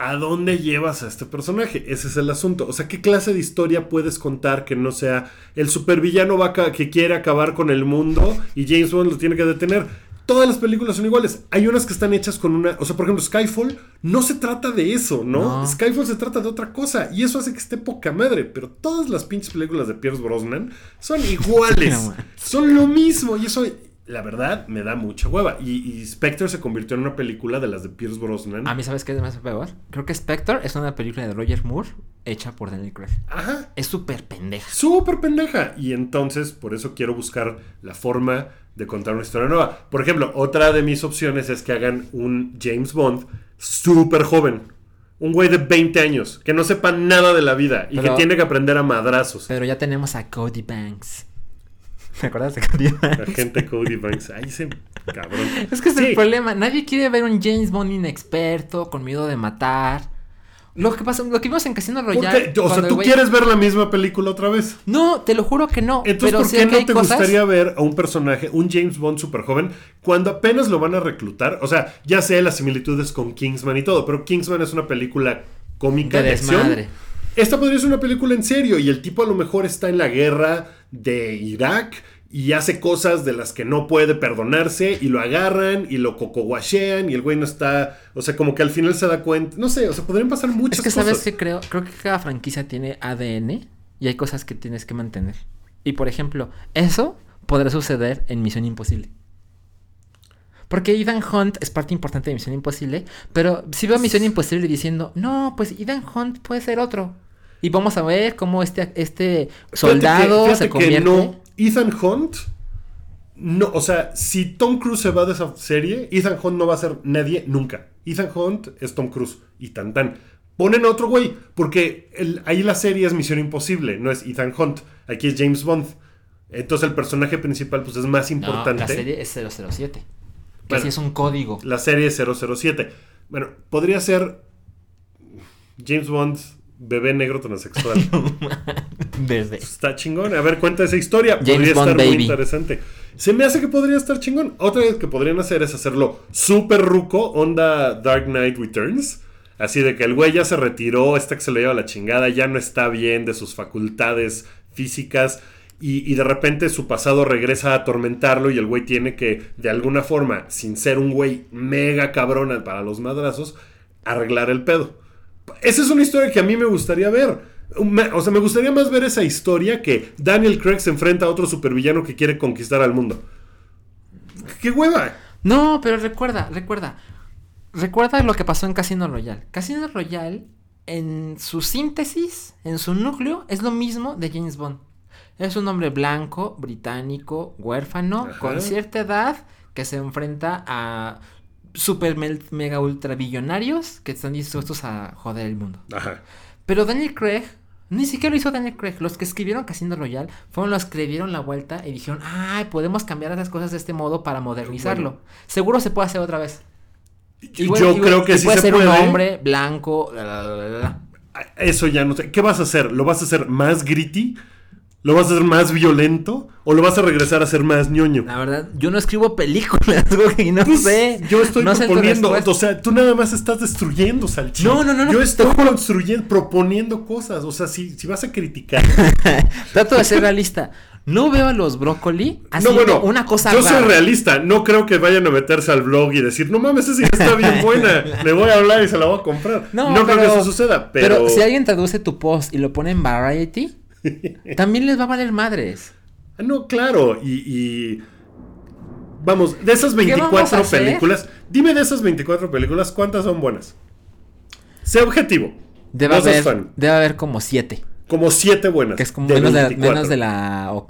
¿a dónde llevas a este personaje? Ese es el asunto. O sea, ¿qué clase de historia puedes contar que no sea el supervillano va que quiere acabar con el mundo y James Bond lo tiene que detener? Todas las películas son iguales. Hay unas que están hechas con una. O sea, por ejemplo, Skyfall no se trata de eso, ¿no? No. Skyfall se trata de otra cosa. Y eso hace que esté poca madre. Pero todas las pinches películas de Pierce Brosnan son iguales. Son lo mismo. Y eso, la verdad, me da mucha hueva. Y, y Spectre se convirtió en una película de las de Pierce Brosnan. A mí, ¿sabes qué es más peor? Creo que Spectre es una película de Roger Moore hecha por Daniel Craig. Ajá. Es súper pendeja. Súper pendeja. Y entonces, por eso quiero buscar la forma de contar una historia nueva. Por ejemplo, otra de mis opciones es que hagan un James Bond súper joven. Un güey de 20 años, que no sepa nada de la vida y Pero- que tiene que aprender a madrazos. Pero ya tenemos a Cody Banks. ¿Te acuerdas de Cody Banks? La gente Cody Banks. Ay, ese cabrón. Es que es Sí. el problema. Nadie quiere ver un James Bond inexperto, con miedo de matar. Lo que pasa, lo que vimos en Casino ¿Por Royale. O sea, ¿tú quieres ver la misma película otra vez? No, te lo juro que no. Entonces, pero ¿por qué no te cosas- gustaría ver a un personaje, un James Bond súper joven, cuando apenas lo van a reclutar? O sea, ya sé las similitudes con Kingsman y todo, pero Kingsman es una película cómica De de, acción. Esta podría ser una película en serio y el tipo a lo mejor está en la guerra de Irak y hace cosas de las que no puede perdonarse y lo agarran y lo cocoguachean y el güey no está, o sea, como que al final se da cuenta, no sé, o sea, podrían pasar muchas Es que cosas. sabes que creo, creo que cada franquicia tiene ADN y hay cosas que tienes que mantener. Y por ejemplo, eso podrá suceder en Misión Imposible. Porque Ethan Hunt es parte importante de Misión Imposible, pero si veo Misión Imposible diciendo, no, pues Ethan Hunt puede ser otro. Y vamos a ver cómo este, este soldado Fíjate que- se que convierte. no, Ethan Hunt, no, o sea, si Tom Cruise se va de esa serie, Ethan Hunt no va a ser nadie nunca. Ethan Hunt es Tom Cruise y tan tan. Ponen a otro güey, porque el- ahí la serie es Misión Imposible, no es Ethan Hunt. Aquí es James Bond. Entonces el personaje principal pues es más No, importante. la serie es 007. Que Bueno. sí es un código. La serie es 007. Bueno, podría ser James Bond, bebé negro transexual. Desde. Está chingón. A ver, cuenta esa historia. James podría Bond estar Baby. muy interesante. Se me hace que podría estar chingón. Otra vez que podrían hacer es hacerlo súper ruco, onda Dark Knight Returns. Así de que el güey ya se retiró, está que se le lleva la chingada, ya no está bien de sus facultades físicas. Y, y de repente su pasado regresa a atormentarlo y el güey tiene que, de alguna forma, sin ser un güey mega cabrón para los madrazos, arreglar el pedo. Esa es una historia que a mí me gustaría ver. O sea, me gustaría más ver esa historia que Daniel Craig se enfrenta a otro supervillano que quiere conquistar al mundo. ¡Qué hueva! No, pero recuerda, recuerda. Recuerda lo que pasó en Casino Royale. Casino Royale, en su síntesis, en su núcleo, es lo mismo de James Bond. Es un hombre blanco, británico, huérfano, Ajá. con cierta edad, que se enfrenta a super mega ultra billonarios que están dispuestos a joder el mundo. Ajá. Pero Daniel Craig, ni siquiera lo hizo Daniel Craig. Los que escribieron Casino Royale fueron los que le dieron la vuelta y dijeron, ay, podemos cambiar las cosas de este modo para modernizarlo. Bueno. Seguro se puede hacer otra vez. Yo Igual- igual- creo que y sí puede se ser puede. un hombre blanco. la, la, la, la, la. Eso ya no sé. ¿Qué vas a hacer? ¿Lo vas a hacer más gritty? ¿Lo vas a hacer más violento? ¿O lo vas a regresar a ser más ñoño? La verdad, yo no escribo películas, güey, no Pues, sé. Yo estoy No proponiendo, o sea, tú nada más estás destruyendo, Salchín. No, no, no, no, Yo estoy construyendo, proponiendo cosas. O sea, si, si vas a criticar. Trato de ser realista. No veo a los brócoli no, haciendo bueno, una cosa yo soy realista. No creo que vayan a meterse al blog y decir, no mames, esa idea está bien buena. Le voy a hablar y se la voy a comprar. No, No, creo que pero- eso suceda, pero. Pero si alguien traduce tu post y lo pone en Variety, también les va a valer madres. Ah, No, claro. Y, y- Vamos, de esas ¿Qué vamos a 24 hacer? películas, dime de esas 24 películas, ¿cuántas son buenas? Sé objetivo. Debe, no haber, debe haber como siete. Como 7 buenas. Que es como de menos, de, 24. menos de la.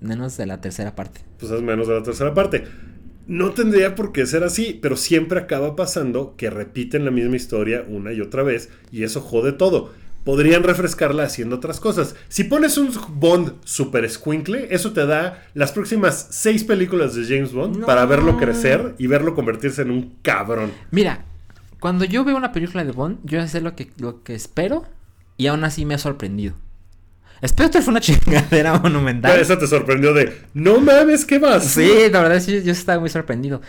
menos de la tercera parte. Pues es menos de la tercera parte. No tendría por qué ser así, pero siempre acaba pasando que repiten la misma historia una y otra vez y eso jode todo. Podrían refrescarla haciendo otras cosas. Si pones un Bond super squinkle, eso te da las próximas seis películas de James Bond No. para verlo crecer y verlo convertirse en un cabrón. Mira, cuando yo veo una película de Bond, yo ya sé lo que, lo que espero y aún así me ha sorprendido. Spectre fue una chingadera monumental. Eso te sorprendió de, no mames, ¿qué vas? Sí, la verdad sí, yo estaba muy sorprendido.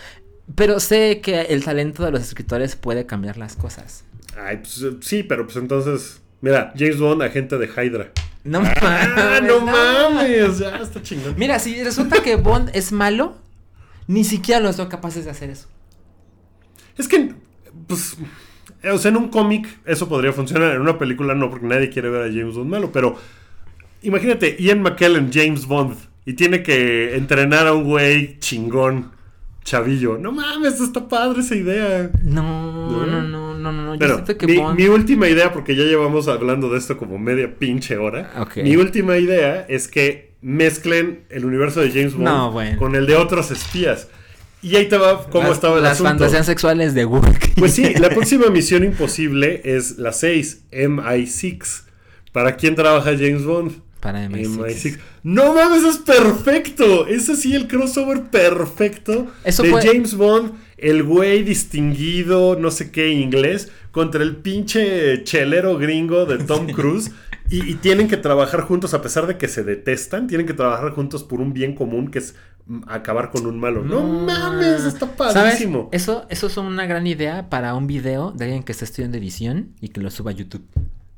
Pero sé que el talento de los escritores puede cambiar las cosas. Ay, pues sí, pero pues entonces, mira, James Bond, agente de Hydra. No Ah, mames, no mames, ya está chingón. Mira, si resulta que Bond es malo, ni siquiera los son capaces de hacer eso. Es que, pues, o sea, en un cómic eso podría funcionar, en una película no, porque nadie quiere ver a James Bond malo, pero imagínate, Ian McKellen, James Bond, y tiene que entrenar a un güey chingón, chavillo. No mames, está padre esa idea. No, ¿No? no, no, no, no, no. Yo Pero siento que mi, última idea, porque ya llevamos hablando de esto como media pinche hora, mi última idea es que mezclen el universo de James Bond No, bueno. con el de otros espías. Y ahí te va cómo las, estaba el Las asunto. fantasías sexuales de Wookiee. Pues sí, la próxima misión imposible es la 6, MI6. ¿Para quién trabaja James Bond? Para MI6. No mames, es perfecto. Es así el crossover perfecto Eso de fue- James Bond, el güey distinguido, no sé qué inglés, contra el pinche chelero gringo de Tom Cruise. y, y tienen que trabajar juntos, a pesar de que se detestan, tienen que trabajar juntos por un bien común que es mm, acabar con un malo. No, mames, está ¿Sabes? padrísimo. Eso, eso es una gran idea para un video de alguien que está estudiando edición y que lo suba a YouTube.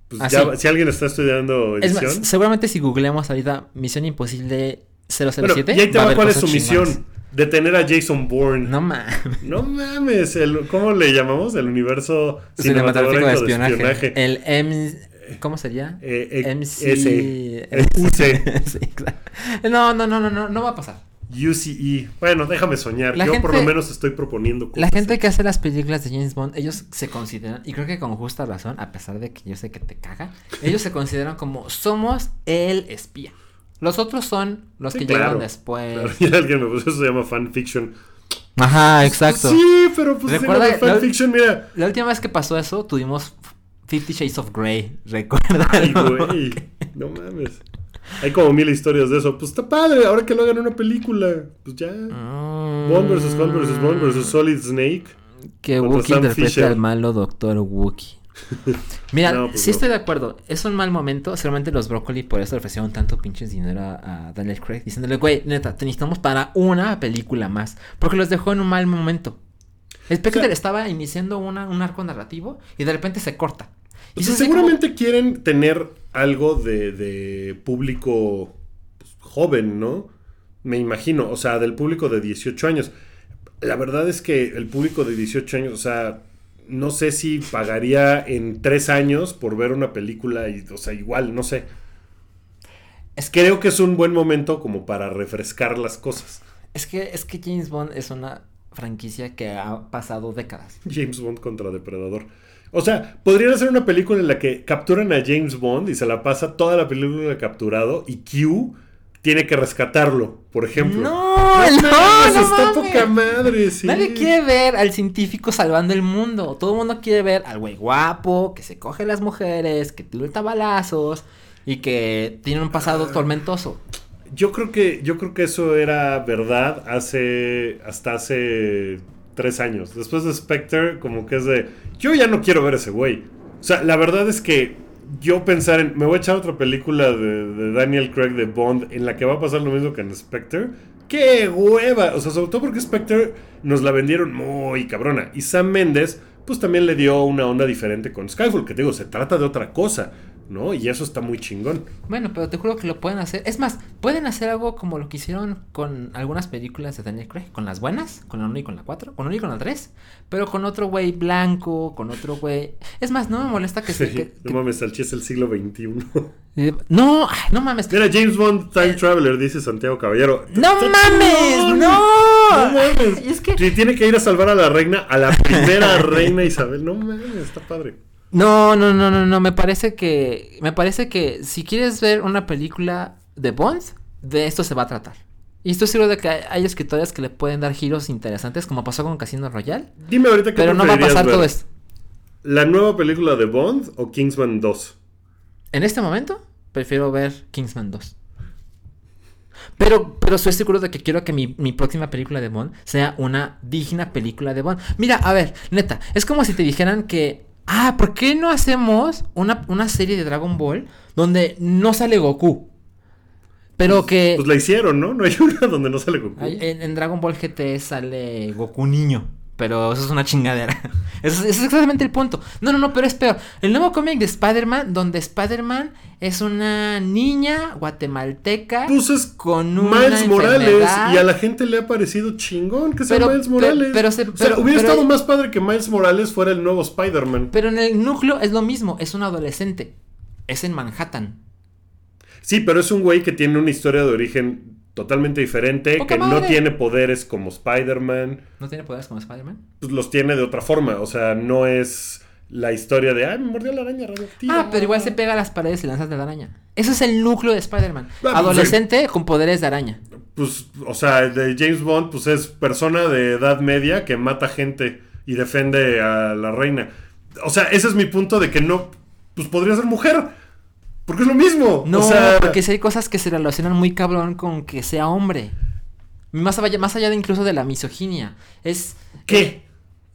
Pues así. ya, si alguien está estudiando Es edición. más, seguramente si googleamos ahorita Misión Imposible Bueno, 007. y ahí te va cuál es su misión. Detener a Jason Bourne. No mames. No mames, el, ¿cómo le llamamos? El universo Cinematográfico de espionaje. El M... ¿Cómo sería? Eh, eh, MC... S. UC. Sí. No, no, no, no, no, no va a pasar. UCE. Bueno, déjame soñar. La Yo por lo menos estoy proponiendo cosas. La gente que hace las películas de James Bond, ellos se consideran, y creo que con justa razón, a pesar de que yo sé que te caga, ellos se consideran como somos el espía. Los otros son los Sí, que claro, llegan después. Claro, ya alguien me puso, eso se llama fanfiction. Ajá, exacto. Sí, pero pues Recuerda- sí, la fanfiction, mira. La última vez que pasó eso, tuvimos Fifty Shades of Grey, recuerda. Ay, güey. No mames. Hay como mil historias de eso. Pues está padre, ahora que lo hagan una película. Pues ya. Mm. Bond vs. Bond vs. Bond vs. Solid Snake. Que Wookiee Sam interpreta Fisher. al malo Doctor Wookiee. Mira, No, pues sí no. estoy de acuerdo. Es un mal momento. Seguramente los Broccoli por eso le ofrecieron tanto pinches dinero a, a Daniel Craig. Diciéndole, güey, neta, te necesitamos para una película más. Porque los dejó en un mal momento. Spectre O sea- estaba iniciando una, un arco narrativo y de repente se corta. Y O sea, como- seguramente quieren tener algo de, de público pues, joven, ¿no? Me imagino, o sea, del público de 18 años. La verdad es que el público de 18 años, o sea, no sé si pagaría en 3 años por ver una película, y, o sea, igual, no sé. Es que, Creo que es un buen momento como para refrescar las cosas. es que, es que James Bond es una franquicia que ha pasado décadas. James Bond contra Depredador. O sea, podrían hacer una película en la que capturan a James Bond y se la pasa toda la película capturado y Q tiene que rescatarlo, por ejemplo. No, no, no está mames. poca madre, sí. Nadie quiere ver al científico salvando el mundo. Todo el mundo quiere ver al güey guapo, que se coge las mujeres, que tira balazos y que tiene un pasado tormentoso. Yo creo que yo creo que eso era verdad hace hasta hace tres años. Después de Spectre, como que es de yo ya no quiero ver ese güey. O sea, la verdad es que yo pensar en me voy a echar otra película de, Daniel Craig de Bond en la que va a pasar lo mismo que en Spectre. ¡Qué hueva! O sea, sobre todo porque Spectre nos la vendieron muy cabrona. Y Sam Mendes, pues también le dio una onda diferente con Skyfall, que te digo, se trata de otra cosa, ¿no? Y eso está muy chingón. Bueno, pero te juro que lo pueden hacer. Es más, pueden hacer algo como lo que hicieron con algunas películas de Daniel Craig. Con las buenas, con la 1 y con la 4, con la 1 y con la 3. Pero con otro güey blanco, con otro güey... Es más, no me molesta que se... que- no mames, Salchi es el siglo XXI. eh, no, ay, no mames. Mira, James Bond Time Traveler, dice Santiago Caballero. ¡No mames! ¡No! No mames. Es que... Tiene que ir a salvar a la reina, a la primera reina Isabel. No mames, está padre. No, no, no, no, no, me parece que me parece que si quieres ver una película de Bond, de esto se va a tratar. Y estoy seguro de que hay, escritores que le pueden dar giros interesantes, como pasó con Casino Royale, Dime ahorita qué pero no va a pasar ver, todo esto. ¿La nueva película de Bond o Kingsman 2? En este momento, prefiero ver Kingsman 2. Pero, pero estoy seguro de que quiero que mi, mi próxima película de Bond sea una digna película de Bond. Mira, a ver, neta, es como si te dijeran que, ah, ¿por qué no hacemos una, una serie de Dragon Ball donde no sale Goku? Pero que Pues la hicieron, ¿no? No hay una donde no sale Goku. hay- en, en Dragon Ball GT sale Goku niño. Pero eso es una chingadera. Eso es, exactamente el punto. No, no, no, pero es peor. El nuevo cómic de Spider-Man, donde Spider-Man es una niña guatemalteca Pues es con una Miles Morales y a la gente le ha parecido chingón que sea Pero- Miles Morales. pero se- o sea, pero- hubiera estado más padre que Miles Morales fuera el nuevo Spider-Man. Pero en el núcleo es lo mismo, es un adolescente. Es en Manhattan. Sí, pero es un güey que tiene una historia de origen totalmente diferente, que no tiene poderes como Spider-Man, ¿No tiene poderes como Spider-Man? pues los tiene de otra forma, o sea, no es la historia de, ay, me mordió la araña radioactiva. Ah, pero igual se pega a las paredes y lanzas de la araña. Ese es el núcleo de Spider-Man. Ah, pues, Adolescente con poderes de araña. Pues, o sea, el de James Bond, pues es persona de edad media que mata gente y defiende a la reina. O sea, ese es mi punto de que no, pues podría ser mujer. Porque es lo mismo. No, o sea, porque sí hay cosas que se relacionan muy cabrón con que sea hombre. Más allá, más allá de incluso de la misoginia. Es. ¿qué?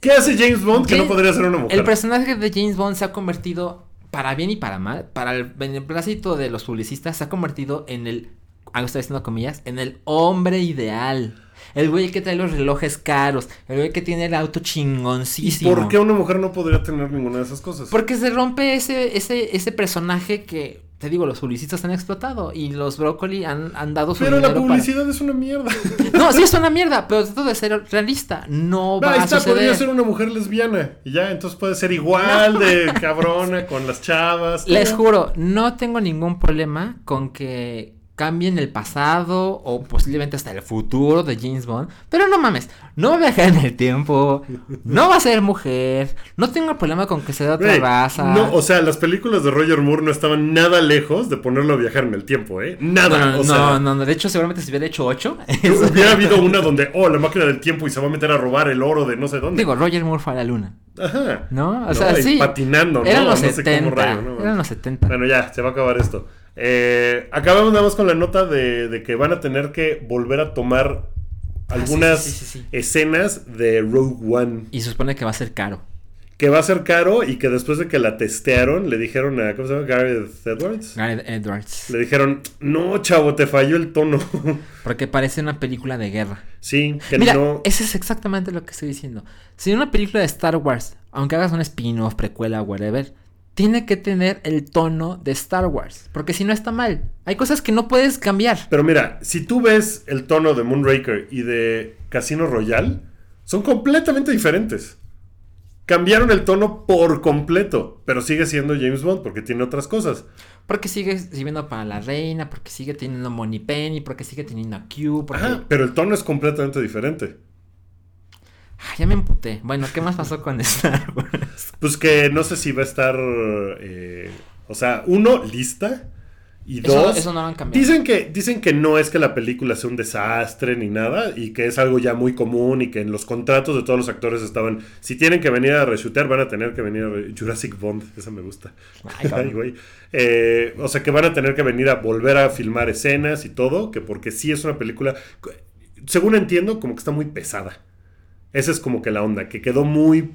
¿Qué hace James Bond que no podría ser una mujer? El personaje de James Bond se ha convertido, para bien y para mal, para el beneplácito de los publicistas, se ha convertido en el. Hago estoy haciendo comillas, en el hombre ideal. El güey que trae los relojes caros. El güey que tiene el auto ¿Y chingoncísimo. por qué una mujer no podría tener ninguna de esas cosas? Porque se rompe ese, ese, ese personaje que te digo, los publicistas han explotado y los brócoli han, han dado su Pero la para- publicidad es una mierda. No, sí es una mierda, pero trato de ser realista. No va ahí a está, podría ser una mujer lesbiana. Y ya, entonces puede ser igual de cabrona con las chavas. Les juro, no tengo ningún problema con que cambien el pasado o posiblemente hasta el futuro de James Bond. Pero no mames, no va a viajar en el tiempo, no va a ser mujer, no tengo problema con que sea de otra Güey, raza. No, o sea, las películas de Roger Moore no estaban nada lejos de ponerlo a viajar en el tiempo, ¿eh? Nada. no, no, o no, sea, no, no, de hecho seguramente si hubiera hecho 8. hubiera habido una donde, oh, la máquina del tiempo y se va a meter a robar el oro de no sé dónde. Digo, Roger Moore fue a la luna, Ajá. ¿no? O No, sea, sí. patinando, ¿no? Eran los No sé cómo 70, rayo, ¿no? eran los 70. Bueno, ya, se va a acabar esto. Eh, acabamos nada más con la nota de, de que van a tener que volver a tomar Ah, algunas sí, sí, sí, sí. escenas de Rogue One. Y se supone que va a ser caro. Que va a ser caro y que después de que la testearon, le dijeron a, ¿cómo se llama? Gareth Edwards. Gareth Edwards. Le dijeron, no, chavo, te falló el tono. Porque parece una película de guerra. sí, que Mira, no. eso es exactamente lo que estoy diciendo. Si una película de Star Wars, aunque hagas un spin-off, precuela, whatever, tiene que tener el tono de Star Wars. Porque si no está mal. Hay cosas que no puedes cambiar. Pero mira, si tú ves el tono de Moonraker y de Casino Royale, son completamente diferentes. Cambiaron el tono por completo, pero sigue siendo James Bond porque tiene otras cosas. Porque sigue sirviendo para la reina, porque sigue teniendo Money Penny, porque sigue teniendo a Q, porque... Ajá, pero el tono es completamente diferente. Ah, ya me emputé. Bueno, ¿qué más pasó con Star Wars? Pues que no sé si va a estar, eh, o sea, uno, lista. Y Eso- dos, eso no lo han cambiado. Dicen que, dicen que no es que la película sea un desastre ni nada y que es algo ya muy común y que en los contratos de todos los actores estaban, si tienen que venir a reshutear van a tener que venir a Jurassic Bond, esa me gusta. Ay, güey. Eh, o sea que van a tener que venir a volver a filmar escenas y todo, que porque sí es una película, según entiendo, como que está muy pesada. Esa es como que la onda, que quedó muy,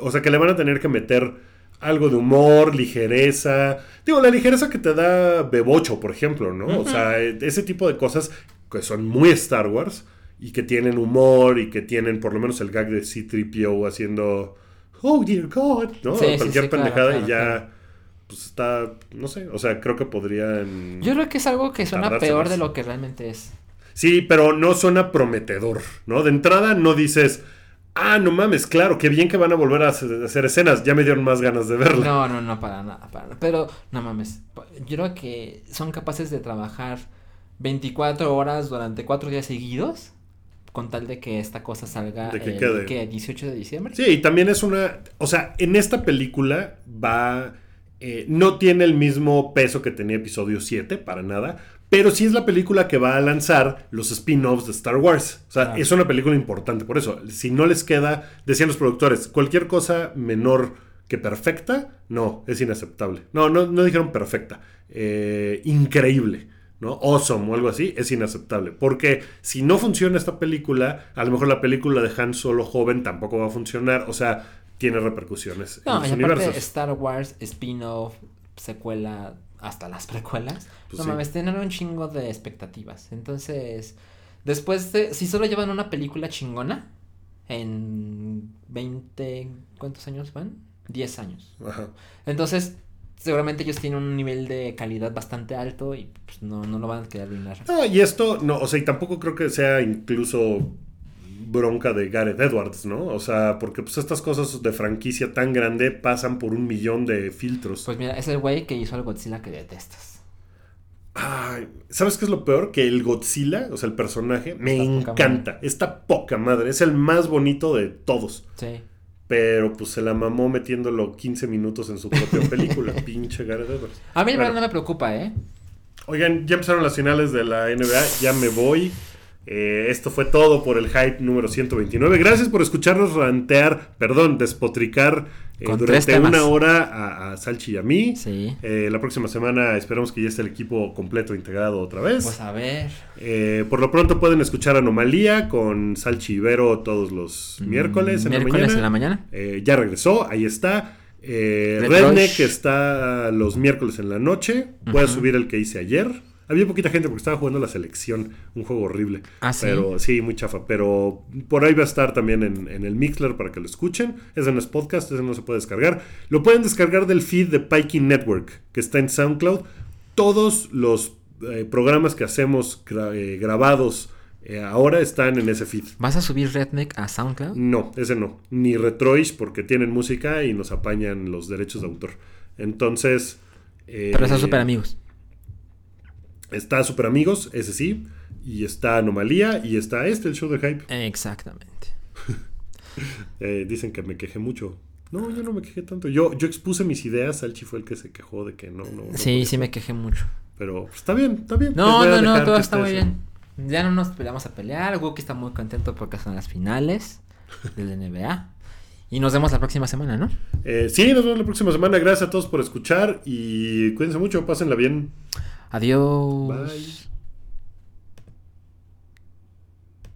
o sea que le van a tener que meter algo de humor, ligereza. Digo, la ligereza que te da Bebocho, por ejemplo, ¿no? O sea, eh, ese tipo de cosas que son muy Star Wars y que tienen humor y que tienen por lo menos el gag de C-3PO haciendo, oh dear God, ¿no? Sí, Cualquier sí, pendejada claro, y ya, claro. pues está, no sé, o sea, creo que podrían... Yo creo que es algo que suena peor más. de lo que realmente es. Sí, pero no suena prometedor, ¿no? De entrada no dices, ah, no mames, claro, qué bien que van a volver a hacer, escenas, ya me dieron más ganas de verla. No, no, no, para nada, para nada. Pero, no mames. Yo creo que son capaces de trabajar 24 horas durante 4 días seguidos con tal de que esta cosa salga De que el quede. ¿qué? 18 de diciembre. Sí, y también es una, o sea, en esta película va, eh, no tiene el mismo peso que tenía episodio 7, para nada, pero sí es la película que va a lanzar los spin-offs de Star Wars. O sea, es una película importante, por eso, si no les queda, decían los productores, cualquier cosa menor que perfecta, no, es inaceptable. No, no, no dijeron perfecta, eh, increíble. ¿no? Awesome o algo así, es inaceptable. Porque si no funciona esta película, a lo mejor la película de Han Solo joven tampoco va a funcionar. O sea, tiene repercusiones en No, los y aparte universos. Star Wars, spin-off, secuela, hasta las precuelas. Pues no sí. mames, tienen un chingo de expectativas. Entonces, después de. Si solo llevan una película chingona, en 20. ¿Cuántos años van? 10 años. Ajá. Entonces, seguramente ellos tienen un nivel de calidad bastante alto y pues, no, no lo van a querer arruinar. No, y esto, no, o sea, y tampoco creo que sea incluso bronca de Gareth Edwards, ¿no? O sea, porque pues estas cosas de franquicia tan grande pasan por un millón de filtros. Pues mira, es el güey que hizo el Godzilla que detestas. Ay, ¿Sabes qué es lo peor? Que el Godzilla, o sea, el personaje, me Está poca encanta. Está poca madre. Es el más bonito de todos. Sí. Pero pues se la mamó metiéndolo 15 minutos en su propia película. Pinche Gareth Edwards. A mí la Bueno. verdad no me preocupa, ¿eh? Oigan, ya empezaron las finales de la NBA. Ya me voy. Eh, esto fue todo por el hype número 129. Gracias por escucharnos rantear, perdón, despotricar eh, durante una hora a, a Salchi y a mí. Sí. Eh, la próxima semana esperamos que ya esté el equipo completo integrado otra vez. Pues a ver. Eh, por lo pronto pueden escuchar Anomalía con Salchi Ibero todos los miércoles en Mm, Miércoles la mañana. en la mañana. Eh, ya regresó, ahí está. Eh, Red Redneck está los miércoles en la noche. Voy a subir el que hice ayer. Había poquita gente porque estaba jugando la selección, un juego horrible. Ah, ¿sí? Pero sí, muy chafa. Pero por ahí va a estar también en, en el Mixler para que lo escuchen. Ese no es podcast, ese no se puede descargar. Lo pueden descargar del feed de Pikey Network, que está en SoundCloud. todos los eh, programas que hacemos gra- eh, grabados eh, ahora están en ese feed. ¿Vas a subir Redneck a SoundCloud? No, ese no. Ni Retroish porque tienen música y nos apañan los derechos de autor. Entonces... eh, Pero están súper amigos. Está Super Amigos, ese sí. Y está Anomalía y está este, el show de Hype. Exactamente. Eh, dicen que me quejé mucho. No, yo no me quejé tanto. Yo, yo expuse mis ideas. Salchi fue el que se quejó de que no, no. no Sí, sí me quejé mucho. Pero pues, está bien, está bien. No, no, no, todo está muy en- bien. Ya no nos peleamos a pelear. Wookie está muy contento porque son las finales del NBA. Y nos vemos la próxima semana, ¿no? Eh, sí, nos vemos la próxima semana. Gracias a todos por escuchar y cuídense mucho, pásenla bien. Adiós.